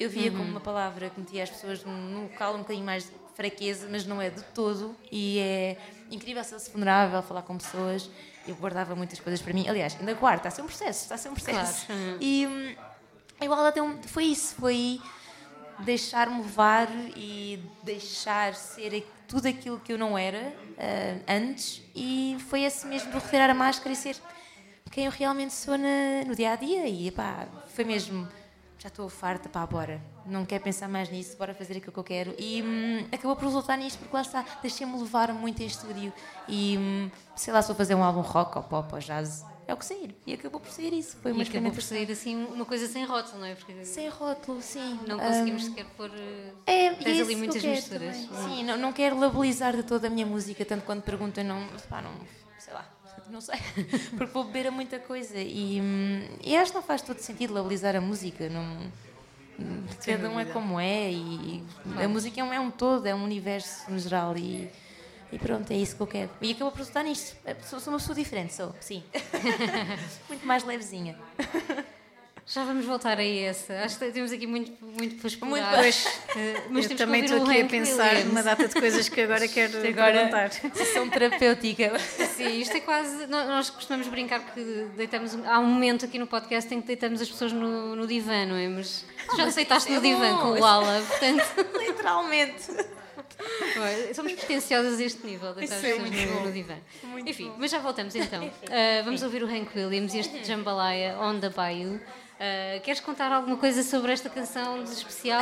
eu via como uma palavra que metia as pessoas num, num local um bocadinho mais de fraqueza, mas não é de todo. E é incrível ser-se vulnerável, falar com pessoas. Eu guardava muitas coisas para mim. Aliás, ainda guardo, está a ser um processo, está a ser um processo. Claro. E hum, igual até um, foi isso, foi deixar-me levar e deixar ser a- tudo aquilo que eu não era ah, antes. E foi esse mesmo de retirar a máscara e ser quem eu realmente sou na- no dia a dia. E pá, foi mesmo. Já estou farta, pá, bora. Não quero pensar mais nisso, bora fazer aquilo que eu quero. E hum, acabou por resultar nisto, porque lá está, deixei-me levar muito em estúdio. E hum, sei lá, se vou fazer um álbum rock ou pop ou jazz, é o que sair. E acabou por sair isso. Foi uma E acabou por sair assim uma coisa sem rótulo, não é? Porque Sem rótulo, sim. não Hum, conseguimos sequer pôr. eh, é, Tens ali muitas misturas. também. Sim, não, não quero labelizar de toda a minha música, tanto quando perguntam, não, pá, não, sei lá, não sei, porque vou beber a muita coisa e, hum, e acho que não faz todo sentido labelizar a música, não, cada um é como é e a música é um, é um todo, é um universo no geral e, e pronto, é isso que eu quero. E acabou por resultar nisto. É, Sou, sou uma pessoa diferente, sou, sim. Muito mais levezinha. Já vamos voltar a essa. Acho que temos aqui muito, muito para explorar. Muito para- Eh, Mas eu também estou aqui a pensar numa data de coisas que agora quero Agora, perguntar. sessão terapêutica. Sim, isto é quase. nó- Nós costumamos brincar que deitamos. Há um momento aqui no podcast em que deitamos as pessoas no, no divã, não é? Mas tu já deitaste isso no é divã com o Ala, portanto. Literalmente. Somos pretenciosas a este nível, as Isso é pessoas muito no, no divã. Muito Enfim, bom. mas já voltamos então. Ah, vamos ouvir o Hank Williams e este Jambalaya on the Bayou. Ah, queres contar alguma coisa sobre esta canção de especial?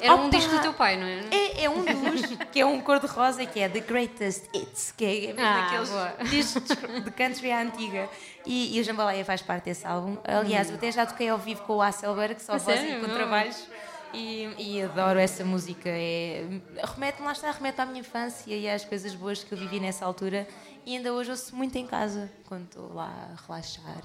Era um opa. disco do teu pai, não é? É, é um dos, que é um cor-de-rosa, que é The Greatest Hits, que é mesmo Ah, aqueles boa. discos de country à antiga. E, e o Jambalaya faz parte desse álbum. Aliás, eu até já toquei ao vivo com o Hasselberg, só A voz sério? e contrabaixo. E, e adoro essa música. É, remete-me, lá está, remete à minha infância e às coisas boas que eu vivi nessa altura. E ainda hoje ouço muito em casa, quando estou lá a relaxar.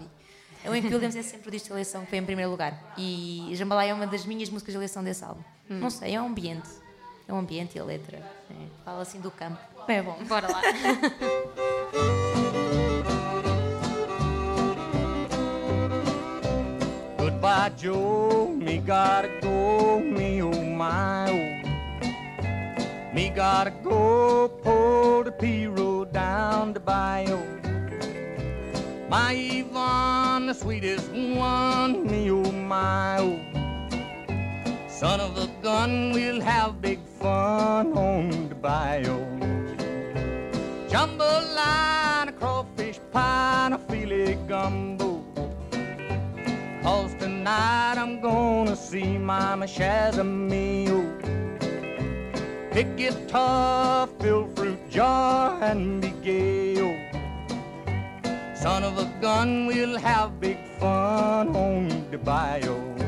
E, o Hank Williams é sempre o disco de eleição que foi em primeiro lugar. E Jambalaya é uma das minhas músicas de eleição desse álbum. Não sei, é um ambiente. É um ambiente e a letra. É, fala assim do campo. É bom. Bora lá. Goodbye, Joe. Me gotta go, me oh my oh. Me gotta go, pull the P road down the bayou. My Yvonne, the sweetest one, me oh my oh. Son of a gun, we'll have big fun on the bayou. Jambalaya, crawfish pie, and a filet gumbo. Cause tonight I'm gonna see Mama Shazamio. Pick guitar, fill fruit jar, and be gay. oh. Son of a gun, we'll have big fun on the bayou.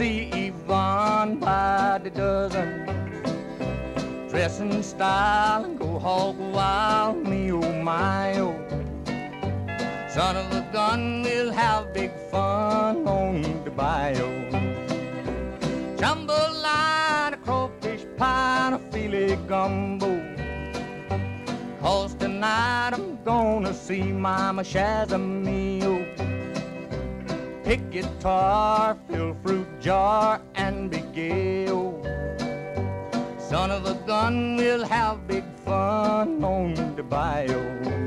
See Yvonne by the dozen. Dress in style and go hog wild, me oh my oh. Son of a gun, we'll have big fun on the bayou. Jambalaya, crawfish pie, a filet gumbo. Cause tonight I'm gonna see Mama Shazamio. Pick guitar, fill fruit jar, and be gay. Son of a gun, we'll have big fun on the bayou.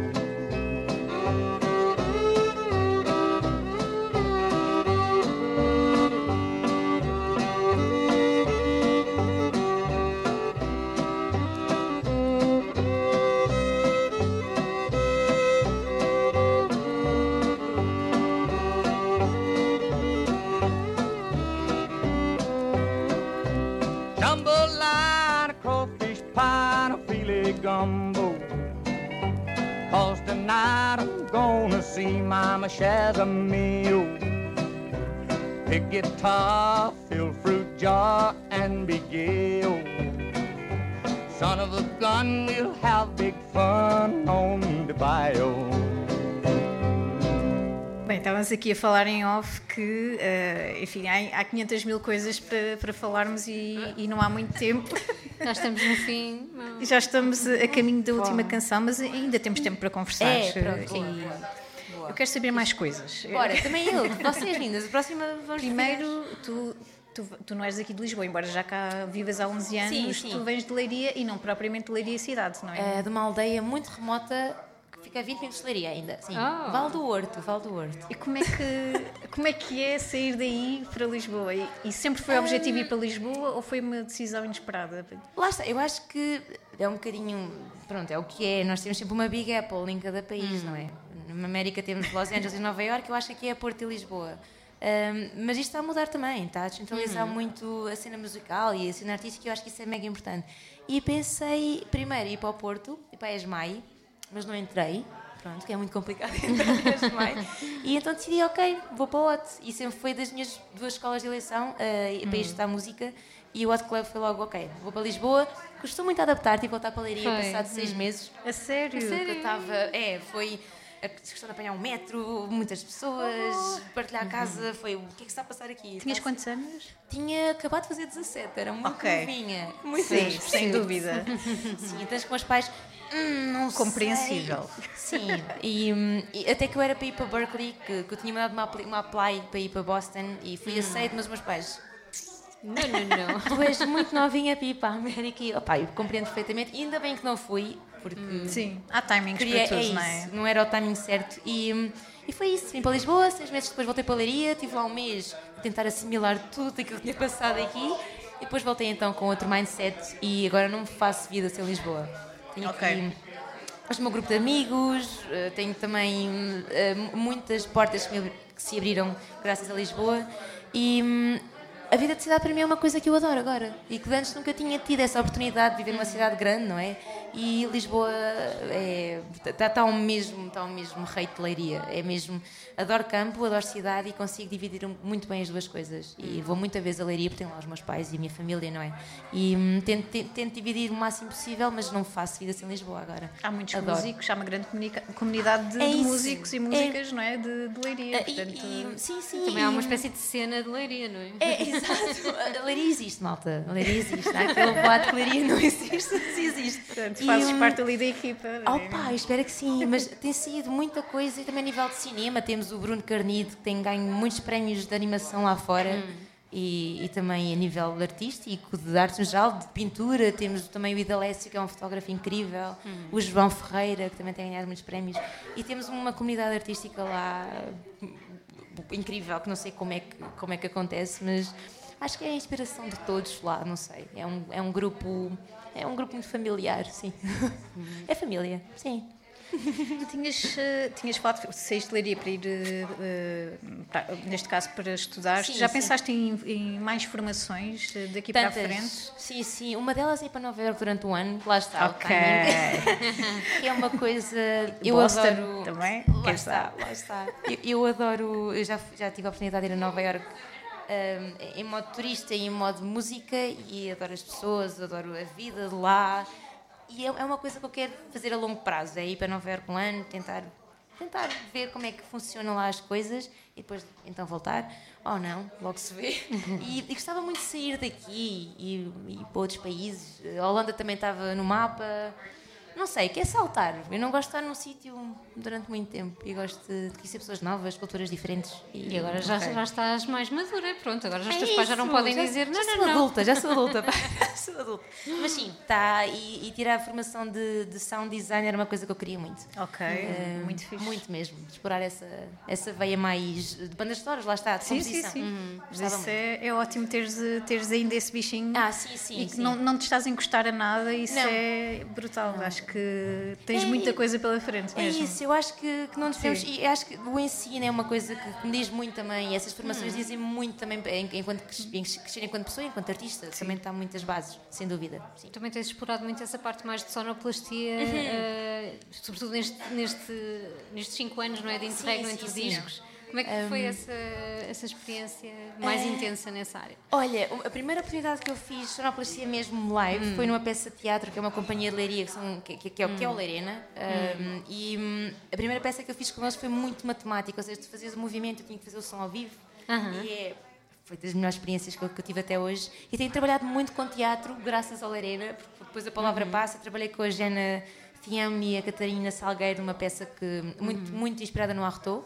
Tonight I'm gonna see Mama Shazamio. Pick guitar, fill fruit jar, and be gay. Son of a gun, we'll have big fun on the bayou. Estávamos aqui a falar em off que, eh, enfim, há, há 500 mil coisas para, para falarmos e, e não há muito tempo. Já estamos no fim. não. E já estamos a caminho da última canção, mas ainda temos tempo para conversar. É, pronto. E eu quero saber mais coisas. Bora, também eu, vocês lindas. A próxima vamos Primeiro, tu, tu, tu não és aqui de Lisboa, embora já cá vivas há 11 anos, Sim, sim. tu vens de Leiria e não propriamente de Leiria cidade, não é? É de uma aldeia muito remota fica a 20 minutos de Leiria ainda. Sim. Ah. Val do Horto, Val do Horto. E como é, que, como é que é sair daí para Lisboa? E, e sempre foi o objetivo ir para Lisboa ou foi uma decisão inesperada? Lá está, eu acho que é um bocadinho. Pronto, é o que é. Nós temos sempre uma Big Apple em cada país, não é? Na América temos Los Angeles e Nova Iorque, eu acho que aqui é Porto e Lisboa. Ahm, mas isto está a mudar também, está a descentralizar muito a cena musical e a cena artística, e eu acho que isso é mega importante. E pensei primeiro ir para o Porto, ir para a ESMAI, mas não entrei, pronto, que é muito complicado entrar. E então decidi, ok, vou para o OT. E sempre foi das minhas duas escolas de eleição ah, para estudar música. E o Hot Club foi logo, ok, vou para Lisboa. Custou muito adaptar, que voltar para a Leiria, Foi. passado seis meses. A sério? Que eu estava. É, foi a questão de apanhar um metro, muitas pessoas, partilhar a casa, foi o que é que está a passar aqui? Tinhas Está- quantos anos? Tinha acabado de fazer 17, era muito Ok. novinha. Muito Sim, sem dúvida. Sim, então com os pais. Hum, não Compreensível. sei. Sim, e, hum, e até que eu era para ir para Berkeley, que, que eu tinha mandado uma, appli- uma apply para ir para Boston e fui aceito, mas os meus pais. Não, não, não. Tu és muito novinha para ir para a América e opá, eu compreendo perfeitamente. E ainda bem que não fui, porque Sim, há timings queria, para é tudo, isso, não é? não era o timing certo. E, hum, e foi isso. Vim para Lisboa, seis meses depois voltei para a Leiria, estive lá um mês a tentar assimilar tudo aquilo que tinha passado aqui. E depois voltei então com outro mindset e agora não faço vida sem Lisboa. Tenho Ok. o meu grupo de amigos, eh, tenho também eh, muitas portas que, que se abriram graças a Lisboa. E hum, a vida de cidade para mim é uma coisa que eu adoro agora e que antes nunca tinha tido essa oportunidade de viver numa cidade grande, não é? E Lisboa é, está tá ao mesmo, está ao mesmo rei de leiria. É mesmo, adoro campo, adoro cidade e consigo dividir muito bem as duas coisas. E vou muita vez a leiria porque tenho lá os meus pais e a minha família, não é? E hum, tento, tento, dividir o máximo possível, mas não faço vida sem Lisboa agora. Há muitos Adoro. músicos, há uma grande comunidade de, É de músicos e É. músicas, não é? De, de Leiria, e- portanto... e- sim, sim. Também há uma e- espécie de cena de leiria, não é? É, exato. A Leiria existe, malta. A Leiria existe. Não é? Aquele boato que Leiria não existe, existe. Portanto, E, fazes hum, parte ali da equipa. Oh é? pá, espero que sim, mas tem sido muita coisa e também a nível de cinema. Temos o Bruno Carnido, que tem ganho muitos prémios de animação lá fora. E, e também a nível artístico, de artes no geral, de pintura. Temos também o Idalécio, que é um fotógrafo incrível. O João Ferreira, que também tem ganhado muitos prémios. E temos uma comunidade artística lá incrível, que não sei como é que, como é que acontece, mas acho que é a inspiração de todos lá, não sei. É um, é um grupo. É um grupo muito familiar, sim. É família, sim. Tinhas, eh, tinhas falado, saíste de Leiria para ir, eh, eh, para- neste caso, para estudar. Sim, Já sim. pensaste em, em mais formações daqui para a frente? Sim, sim. Uma delas é ir para Nova Iorque durante um ano, lá está. o Ok. timing. que é uma coisa. Eu Boston adoro. também? Lá Quem está, lá está. Eu, eu adoro. Eu já, já tive a oportunidade de ir a Nova Iorque. hum, em modo turista e em modo música e adoro as pessoas, adoro a vida de lá e é, é uma coisa que eu quero fazer a longo prazo, é ir para Nova Iorque um ano, tentar, tentar ver como é que funcionam lá as coisas e depois então voltar, ou não, logo se vê. E, e gostava muito de sair daqui e, e para outros países. A Holanda também estava no mapa. Não sei, quer saltar. Eu não gosto de estar num sítio durante muito tempo e gosto de conhecer pessoas novas, culturas diferentes. E agora já, Ok. já estás mais madura, pronto. Agora já os É teus pais já não podem já- dizer já não, não, não. adulta, já sou adulta. pá. sou adulta. Mas sim, tá. E, e tirar a formação de, de sound design era uma coisa que eu queria muito. Ok, Uh, muito fixe. Muito mesmo. Explorar essa, essa veia mais de bandas sonoras, lá está, de Sim, sim, composição. sim. Gostava isso é, é ótimo teres, teres ainda esse bichinho Ah, sim, sim. e que sim. não, não te estás a encostar a nada, isso Não. é brutal. Acho que tens É, muita coisa pela frente É mesmo. isso, eu acho que, que não devemos. Sim. E acho que o ensino é uma coisa que me diz muito também. e Essas formações Hum. dizem muito também enquanto crescer enquanto pessoa, enquanto artista. Também está muitas bases, sem dúvida. Sim. Também tens explorado muito essa parte mais de sonoplastia, Uhum. eh, sobretudo neste, neste, nestes 5 anos não é, de interregno sim, entre sim. discos. Como é que foi essa, essa experiência mais Eh, intensa nessa área? Olha, a primeira oportunidade que eu fiz sonoplastia mesmo live Hum. foi numa peça de teatro que é uma companhia de leiria que, são, que, que- que é, o- Hum. que é o Leirena. Um, e hum, a primeira peça que eu fiz com eles foi muito matemática, ou seja, tu fazias o movimento, eu tinha que fazer o som ao vivo. E é, foi das melhores experiências que eu, que eu tive até hoje. E tenho trabalhado muito com teatro, graças ao Leirena, porque depois a Uhum. palavra passa. Trabalhei com a Jana Fiam e a Catarina Salgueiro numa peça que muito, Uhum. muito inspirada no Artaud.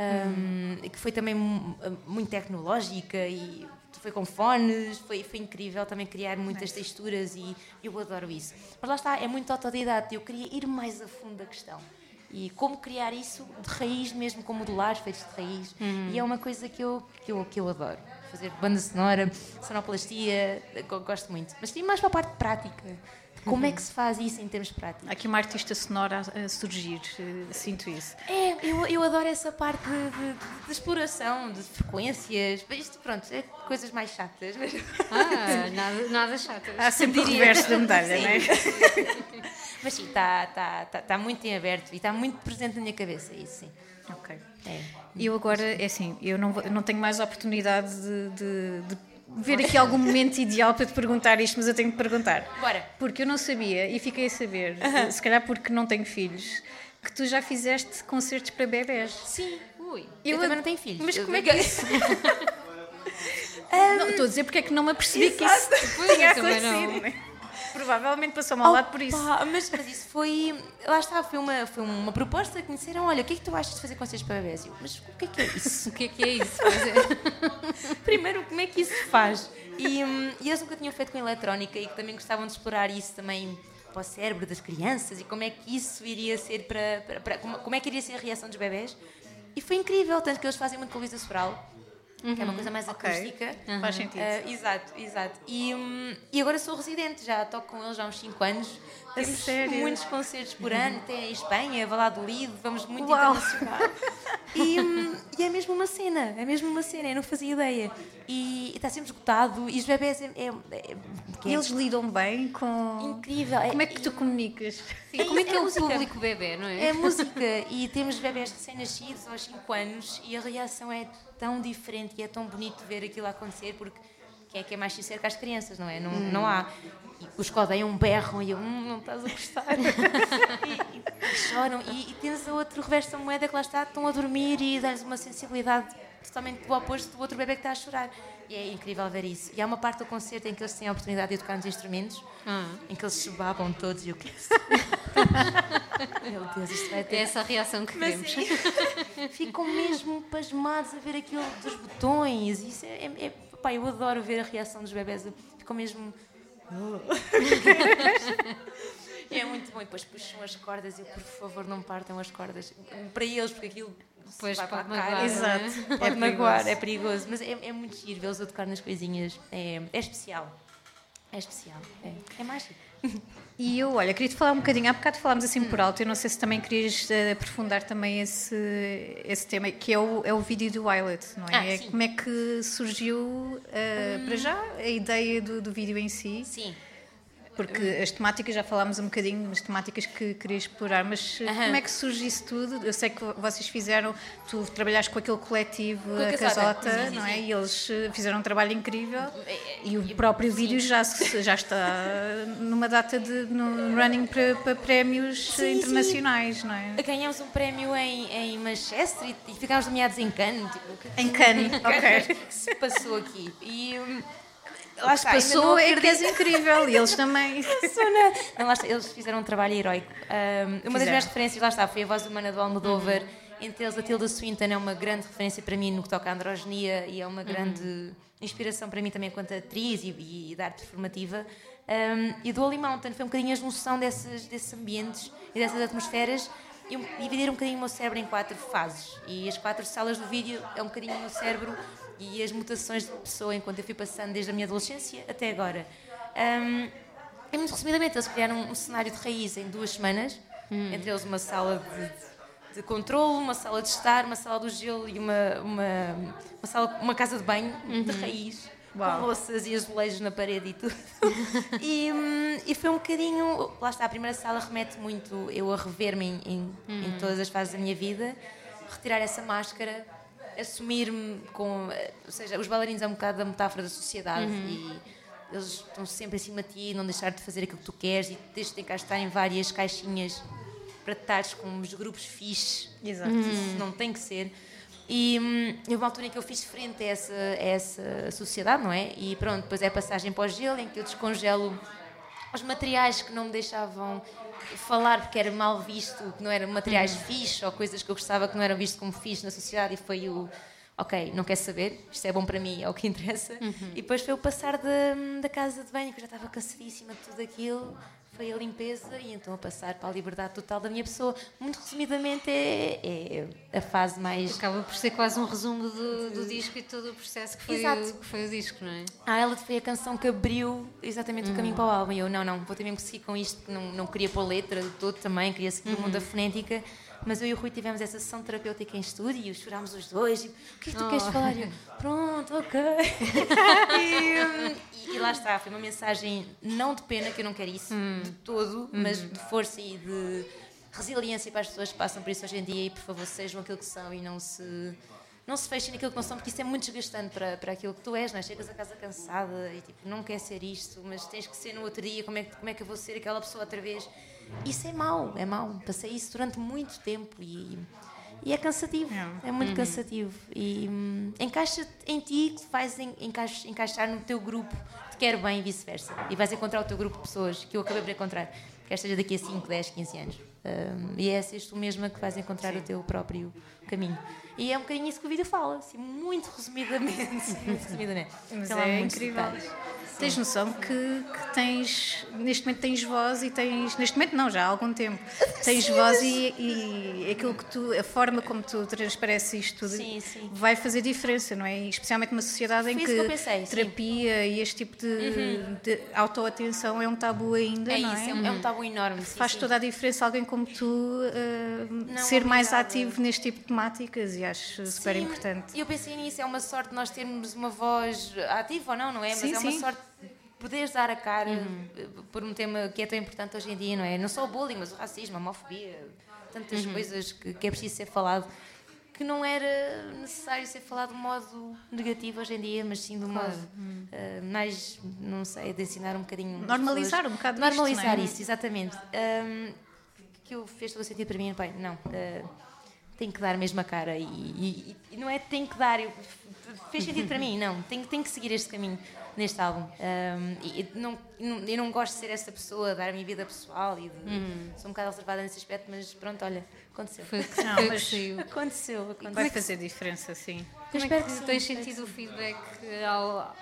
Um, que foi também mu- muito tecnológica e foi com fones, foi, foi incrível também criar muitas texturas e eu adoro isso. Mas lá está, é muito autodidata, eu queria ir mais a fundo da questão. E como criar isso de raiz mesmo, com modulares feitos de raiz. E é uma coisa que eu, que eu, que eu adoro. Fazer banda sonora, sonoplastia, go- gosto muito. Mas sim mais para a parte prática. Como é que se faz isso em termos práticos? Há aqui uma artista sonora a, surgir, eh, sinto isso. É, eu, eu adoro essa parte de, de- de exploração, de frequências. Isto, pronto, é coisas mais chatas. Mas... Ah, nada, nada chato. Há sempre o reverso da medalha, não é? Mas sim, está tá, tá, tá muito em aberto e está muito presente na minha cabeça, isso sim. Ok. É. E eu agora, é assim, eu não, não tenho mais a oportunidade de, de- de ver aqui algum momento ideal para te perguntar isto, mas eu tenho que perguntar. Bora. Porque eu não sabia e fiquei a saber, se calhar porque não tenho filhos, que tu já fizeste concertos para bebés. Sim. Ui. Eu, Eu- também não tenho filhos. Mas Eu- como é que é isso? Não, estou a dizer porque é que não me apercebi que isso tinha também não. Provavelmente passou-me ao lado por isso. Mas, mas isso foi. Lá está, foi uma, foi uma proposta que me disseram: olha, o que é que tu achas de fazer concertos para bebés? Eu, mas o que é que é isso? O que é que é isso? É. Primeiro, como é que isso se faz? E, hum, e eles nunca tinham feito com eletrónica e que também gostavam de explorar isso também para o cérebro das crianças e como é que isso iria ser para. para- para- como, como é que iria ser a reação dos bebés. E foi incrível, tanto que eles fazem muito com Luísa Sobral, que é uma coisa mais Ok. acústica. Faz sentido. Ah, exato, exato. E, hum, e agora sou residente, já toco com eles há uns 5 anos. Temos sério? muitos concertos por ano, até em Espanha, Valladolid, vamos muito Uau. internacional. E, hum, e é mesmo uma cena, é mesmo uma cena, eu não fazia ideia. E, está sempre esgotado, e os bebés é, é, é- é eles lidam bem com. incrível. Como é que tu comunicas? Sim, como é que é, o música. público bebê, não é? É música e temos bebés recém-nascidos aos 5 anos e a reação é tão diferente e é tão bonito ver aquilo acontecer porque quem é que é mais sincero que as crianças, não é? Não, não há. E os que odeiam berram e eu, hum, não estás a gostar. e, e choram. E, e tens a outro reverso da moeda que lá está, estão a dormir e dá-lhes uma sensibilidade totalmente do oposto do outro bebê que está a chorar. E é incrível ver isso. E há uma parte do concerto em que eles têm a oportunidade de tocar nos instrumentos, em que eles se babam todos e eu quero. Meu Deus, isto vai É ter essa a reação que mas queremos. ficam mesmo pasmados a ver aquilo dos botões. Isso é, é, é- pá, eu adoro ver a reação dos bebés. Ficam mesmo. é muito bom. E depois puxam as cordas e eu, por favor, não partam as cordas. Para eles, porque aquilo. se Pois, vai para a pode cara. magoar, Exato. Pode magoar, é perigoso. Mas é, é muito giro vê-los a tocar nas coisinhas. É, é especial. É especial. É, é mágico. E eu, olha, queria te falar um bocadinho, há bocado falámos assim por alto, eu não sei se também querias eh, aprofundar também esse, esse tema, que é o, é o vídeo do Violet, não é? Ah, É. Como é que surgiu, eh, para já, a ideia do, do vídeo em si? Sim. Porque as temáticas, já falámos um bocadinho das temáticas que querias explorar, mas Aham. como é que surge isso tudo? Eu sei que vocês fizeram, tu trabalhaste com aquele coletivo, a a Casota. Sim, sim, não é? sim. E eles eh, fizeram um trabalho incrível e o próprio vídeo já, já está numa data de no running para, para prémios internacionais, não é? Ganhámos um prémio em, em Manchester e, e ficámos nomeados em Cannes. Tipo, que, Em Cannes, o ok. que se passou aqui? E. hum, Lá está, não é que és incrível e eles também. Não, lá está, eles fizeram um trabalho heroico. Um, uma das Fizeram. minhas referências, lá está, foi a voz humana do Almodóvar Entre eles, a Tilda Swinton é uma grande referência para mim no que toca à androginia e é uma grande inspiração para mim também quanto atriz e, e, de arte performativa. Um, e do Holy Mountain foi um bocadinho a junção desses, desses ambientes e dessas atmosferas e dividir um bocadinho o meu cérebro em quatro fases. E as quatro salas do vídeo é um bocadinho o meu cérebro e as mutações de pessoa enquanto eu fui passando desde a minha adolescência até agora. Um, e muito resumidamente, eles criaram um, um cenário de raiz em duas semanas, hum. entre eles uma sala de, de controle, uma sala de estar, uma sala do gelo e uma, uma, uma, sala, uma casa de banho uhum. de raiz Uau. com louças e azulejos na parede e tudo. e, hum, e, foi um bocadinho. Lá está, a primeira sala remete muito eu a rever-me em, em, em, hum. todas as fases da minha vida, retirar essa máscara, assumir-me com. Ou seja, os bailarinos é um bocado a metáfora da sociedade uhum. e eles estão sempre em cima de ti, não deixar de fazer aquilo que tu queres e deixar de encaixar em várias caixinhas para estares com os grupos fixes. Exato. Uhum. Isso não tem que ser. E hum, houve uma altura em que eu fiz frente a essa, a essa sociedade, não é? E pronto, depois é a passagem para o gelo, em que eu descongelo os materiais que não me deixavam falar porque era mal visto, que não eram materiais uhum. fixos ou coisas que eu gostava que não eram vistos como fixe na sociedade e foi o ok, não quer saber, isto é bom para mim, é o que interessa. Uhum. E depois foi o passar da casa de banho, que eu já estava cansadíssima de tudo aquilo, foi a limpeza e então a passar para a liberdade total da minha pessoa. Muito resumidamente, é, é a fase mais. Acaba por ser quase um resumo do, do disco e todo o processo que foi, o, que foi o disco, não é? Ah, ela foi a canção que abriu exatamente uhum. o caminho para o álbum. E eu, não, não, vou ter mesmo que seguir com isto, não, não queria pôr letra de todo também, queria seguir uhum. o mundo da fonética. Mas eu e o Rui tivemos essa sessão terapêutica em estúdio, chorámos os dois. E, o que é que tu oh. queres falar? Eu, pronto, ok. e, um, e, e, lá está, foi uma mensagem não de pena, que eu não quero isso hum. de todo, hum. mas de força e de resiliência para as pessoas que passam por isso hoje em dia e por favor sejam aquilo que são e não se não se fechem naquilo que não são, porque isso é muito desgastante para, para aquilo que tu és, não é? Chegas a casa cansada e tipo, não quer ser isto, mas tens que ser no outro dia, como é, como é que eu vou ser aquela pessoa outra vez? Isso é mau, é mau. Passei isso durante muito tempo e, e é cansativo. É, é muito uhum. cansativo. E hum, encaixa em ti, vais en, encaixa, encaixar no teu grupo, te quer bem e vice-versa. E vais encontrar o teu grupo de pessoas que eu acabei por encontrar, quer seja daqui a 5, 10, 15 anos. Um, e é és tu mesma que vais encontrar o teu próprio caminho. E é um bocadinho isso que o vídeo fala, assim, muito resumidamente. muito resumidamente. Mas é incrível. Tens noção que, que, tens, neste momento tens voz e tens, neste momento não, já há algum tempo, tens sim, voz e, e, aquilo que tu, a forma como tu transpareces isto tudo sim, sim. vai fazer diferença, não é? especialmente numa sociedade em que, que pensei, terapia e este tipo de, uhum. de autoatenção é um tabu ainda, é não é? Isso, é um, é um tabu enorme. Faz toda a diferença alguém como tu uh, ser mais ativo neste tipo de temáticas e acho super importante. Eu pensei nisso, é uma sorte nós termos uma voz ativa ou não, não é? Mas é uma sorte poderes dar a cara uhum. por um tema que é tão importante hoje em dia, não é? Não só o bullying, mas o racismo, a homofobia, tantas uhum. coisas que, que, é preciso ser falado, que não era necessário ser falado de um modo negativo hoje em dia, mas sim de um claro. modo uh, mais, não sei, de ensinar um bocadinho. Normalizar um bocado Normalizar isto, é? isso, exatamente. Um, que eu fez todo o sentido para mim, pai, não. Uh, tem que dar a mesma cara e, e, e, não é tem que dar, eu, fez sentido para mim, não, tem, tem que seguir este caminho neste álbum. Um, e não, eu não gosto de ser essa pessoa, dar a minha vida pessoal e de, uhum. sou um bocado observada nesse aspecto, mas pronto, olha, aconteceu. Foi, não, mas aconteceu, aconteceu. Vai fazer diferença, sim. Como é que, que tens sentido o feedback ao.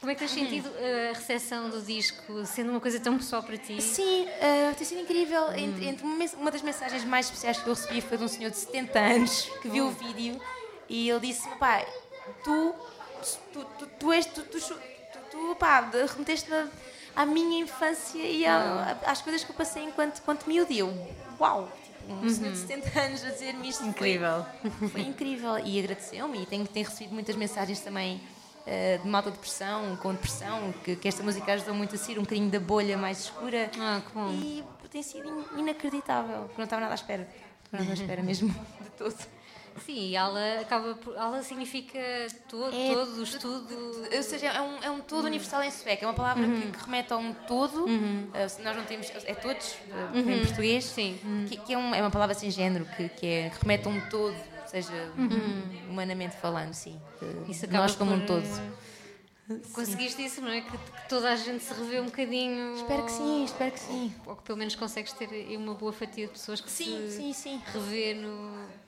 Como é que tens uhum. sentido a recepção do disco, sendo uma coisa tão pessoal para ti? Sim, uh, tem sido incrível. Uhum. Entre, entre, uma das mensagens mais especiais que eu recebi foi de um senhor de 70 anos que viu o vídeo e ele disse-me: pá, tu, tu, tu, tu és. Tu, tu, tu pá, remeteste-me à minha infância e a, às coisas que eu passei enquanto, enquanto miúdo. E eu, uau! Um uhum. senhor de 70 anos a dizer-me isto. Incrível. Foi, foi incrível. E agradeceu-me e tenho, tenho recebido muitas mensagens também uh, de malta depressão, com depressão, que, que esta música ajudou muito a sair um bocadinho da bolha mais escura. Ah, que bom. E tem sido inacreditável. Não estava nada à espera. Não estava à espera mesmo de todo. Sim, ela acaba por, ela significa todo, é, todos, tudo. Ou seja, é um, é um todo uhum. universal em sueco. É uma palavra uhum. que, que, remete a um todo. Uhum. Uh, nós não temos. É todos, uh, em uhum. português. Sim. Que, que é, um, é, uma palavra sem género, que, que, é, que remete a um todo, seja uhum. humanamente falando, sim. Isso acaba nós como por, um todo. Conseguiste isso, não é? Que, que, toda a gente se revê um bocadinho. Espero que sim, espero que sim. Ou, ou que pelo menos consegues ter uma boa fatia de pessoas que sim, se sim, sim. revê no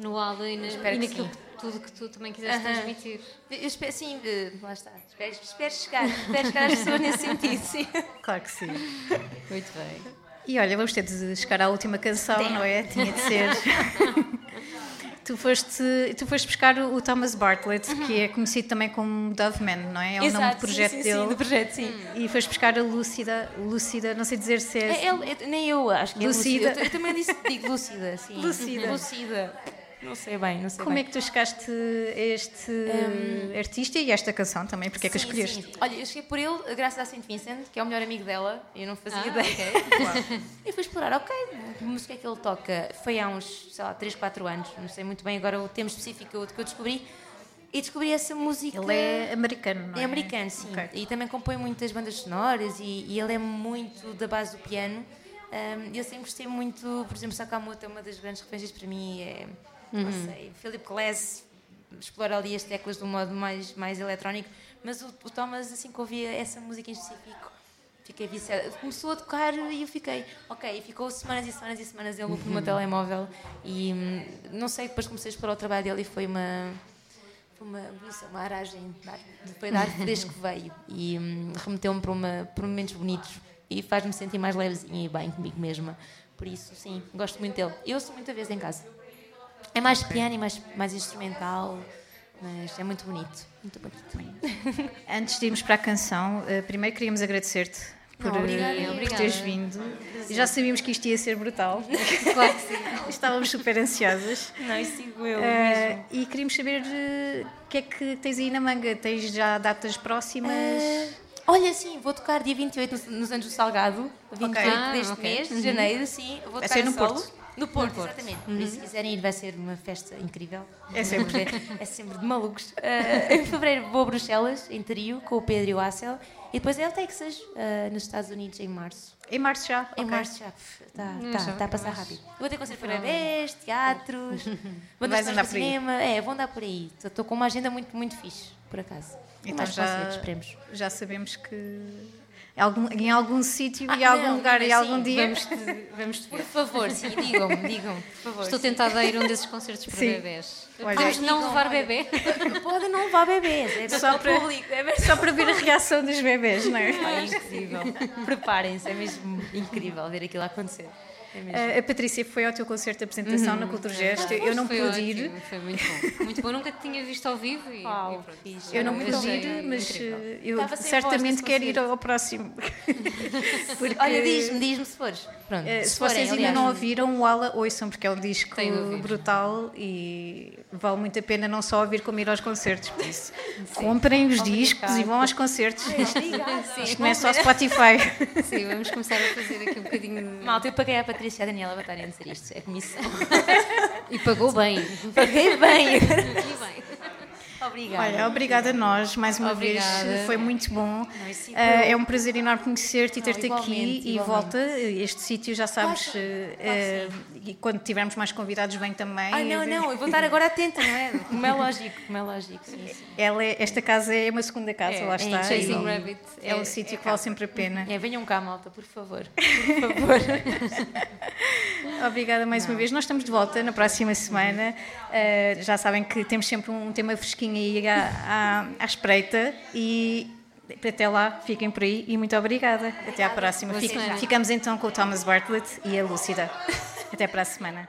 no aula e, na, e naquilo sim. que tudo que tu também quiseste Aham. transmitir. Eu espero, sim, eh, lá está. Espero, espero chegar, espero chegar às pessoas nesse sentido, sim. Claro que sim. Muito bem. E olha, vamos ter de chegar à última canção, não é? Tinha de ser. tu, foste, tu foste buscar o Thomas Bartlett, que é conhecido também como Dove Man, não é? É o nome do projeto sim, sim, dele. Sim, do projeto, sim. E foste buscar a Lúcida, Lúcida, não sei dizer se é. É, ele- é- nem eu acho que é Lucida. Lucida. Eu, eu também disse, digo Lucida, sim. Lucida. Lucida. Não sei bem, não sei Como é bem. que tu chegaste a este artista e a esta canção também? Porque é que a escolheste? sim. Olha, eu cheguei por ele graças a St. Vincent, que é o melhor amigo dela, eu não fazia Ah, ideia. E fui explorar, ok, que música é que ele toca? Foi há uns, sei lá, 3, 4 anos, não sei muito bem agora o tema específico que eu, que eu descobri. E descobri essa música. Ele é americano, não é? É americano, sim. Ok. E também compõe muitas bandas sonoras e, e ele é muito da base do piano. Um, eu sempre gostei muito, por exemplo, Sakamoto é uma das grandes referências para mim. É, Uhum. não sei, Philip Glass explora ali as teclas de um modo mais, mais eletrónico, mas o, o Thomas, assim que ouvia essa música em específico, fiquei viciada. Começou a tocar e eu fiquei, ok, e ficou semanas e semanas e semanas em loop no Uhum. meu telemóvel e hum, não sei, depois comecei a explorar o trabalho dele e foi uma uma, sei, uma aragem, foi de ar fresco que veio e hum, remeteu-me para, uma, para momentos bonitos e faz-me sentir mais levezinha e bem comigo mesma. Por isso, sim, gosto muito dele. Eu sou muita vez em casa. É mais piano e mais, mais instrumental, mas é muito bonito. Muito bonito. Antes de irmos para a canção, eh, primeiro queríamos agradecer-te por, Não, obrigada. eh, por Obrigada. teres vindo. Já sabíamos que isto ia ser brutal. Claro que sim. Estávamos super ansiosas. Não, isso sigo eu Eh, e queríamos saber o que é que tens aí na manga. Tens já datas próximas? Eh, olha, sim, vou tocar dia 28 nos, do Salgado, 28 Ah, deste ok. mês, de janeiro, sim. Vou Vai tocar ser no solo. Porto. No Porto, exatamente. Por isso, se quiserem ir, vai ser uma festa incrível. É sempre. é sempre de malucos. Eh, em fevereiro vou a Bruxelas, em trio, com o Pedro e o Assel. E depois é o Texas, eh, nos Estados Unidos, em março. Em março já? Em Ok. março já. Está tá, já tá a passar rápido. Vou ter concerto para bebês, teatros, sonoras andar por aí. cinema. É, vou andar por aí. Estou com uma agenda muito, muito fixe, por acaso. Então mais já, já sabemos que algum, em algum sítio Ah, e em algum lugar e algum dia. Vamos te, vamos te Por favor, sim, digam-me, digam-me, por favor. Estou tentada a ir a um desses concertos para Sim. bebés. Olha, Vamos não digam, levar olha. bebê? Podem não levar bebês, é Só para- público. É. Só para ver a reação dos bebês, não é? É incrível. Preparem-se, é mesmo incrível ver aquilo acontecer. É mesmo. A, Patrícia foi ao teu concerto de apresentação na Cultura Gesto. Eu não pude ir. Foi muito bom. Muito bom. Nunca te tinha visto ao vivo e, Uau, e. Eu não pude ir, mas incrível. eh, eu certamente quero ir ao próximo. Porque, Olha, diz-me, diz-me se fores. Pronto, eh, se forem, vocês ainda aliás. não ouviram, o Ala ouçam, porque é um disco brutal e vale muito a pena não só ouvir como ir aos concertos. Por isso, comprem os discos e vão aos concertos. Isto não é só Spotify. Sim, vamos começar a fazer aqui um bocadinho. Malta, eu paguei à Patrícia e à Daniela para estarem a dizer isto. É comissão. E pagou bem. Paguei bem. Bem. Obrigada. Olha, obrigada a nós mais uma Obrigada. vez. Foi muito bom. isso Eh, é um prazer enorme conhecer-te e Não, ter-te aqui. igualmente, E igualmente. volta, este sítio já sabes. Claro que- e quando tivermos mais convidados, vem também. Ai, não, não, eu vou estar agora atenta, não é? Como é lógico, como é lógico, sim, sim. Ela é- esta casa é uma segunda casa, É, lá é está. Chasing e Rabbit. É um sítio que vale sempre a pena. É, venham cá, malta, por favor. Por favor. Obrigada mais uma vez. Nós estamos de volta na próxima semana. Eh, já sabem que temos sempre um tema fresquinho aí à, à, à espreita. E até lá, fiquem por aí e muito obrigada. Até à próxima. Boa Fic- semana. ficamos então com o Thomas Bartlett e a Lúcida. Até para a semana.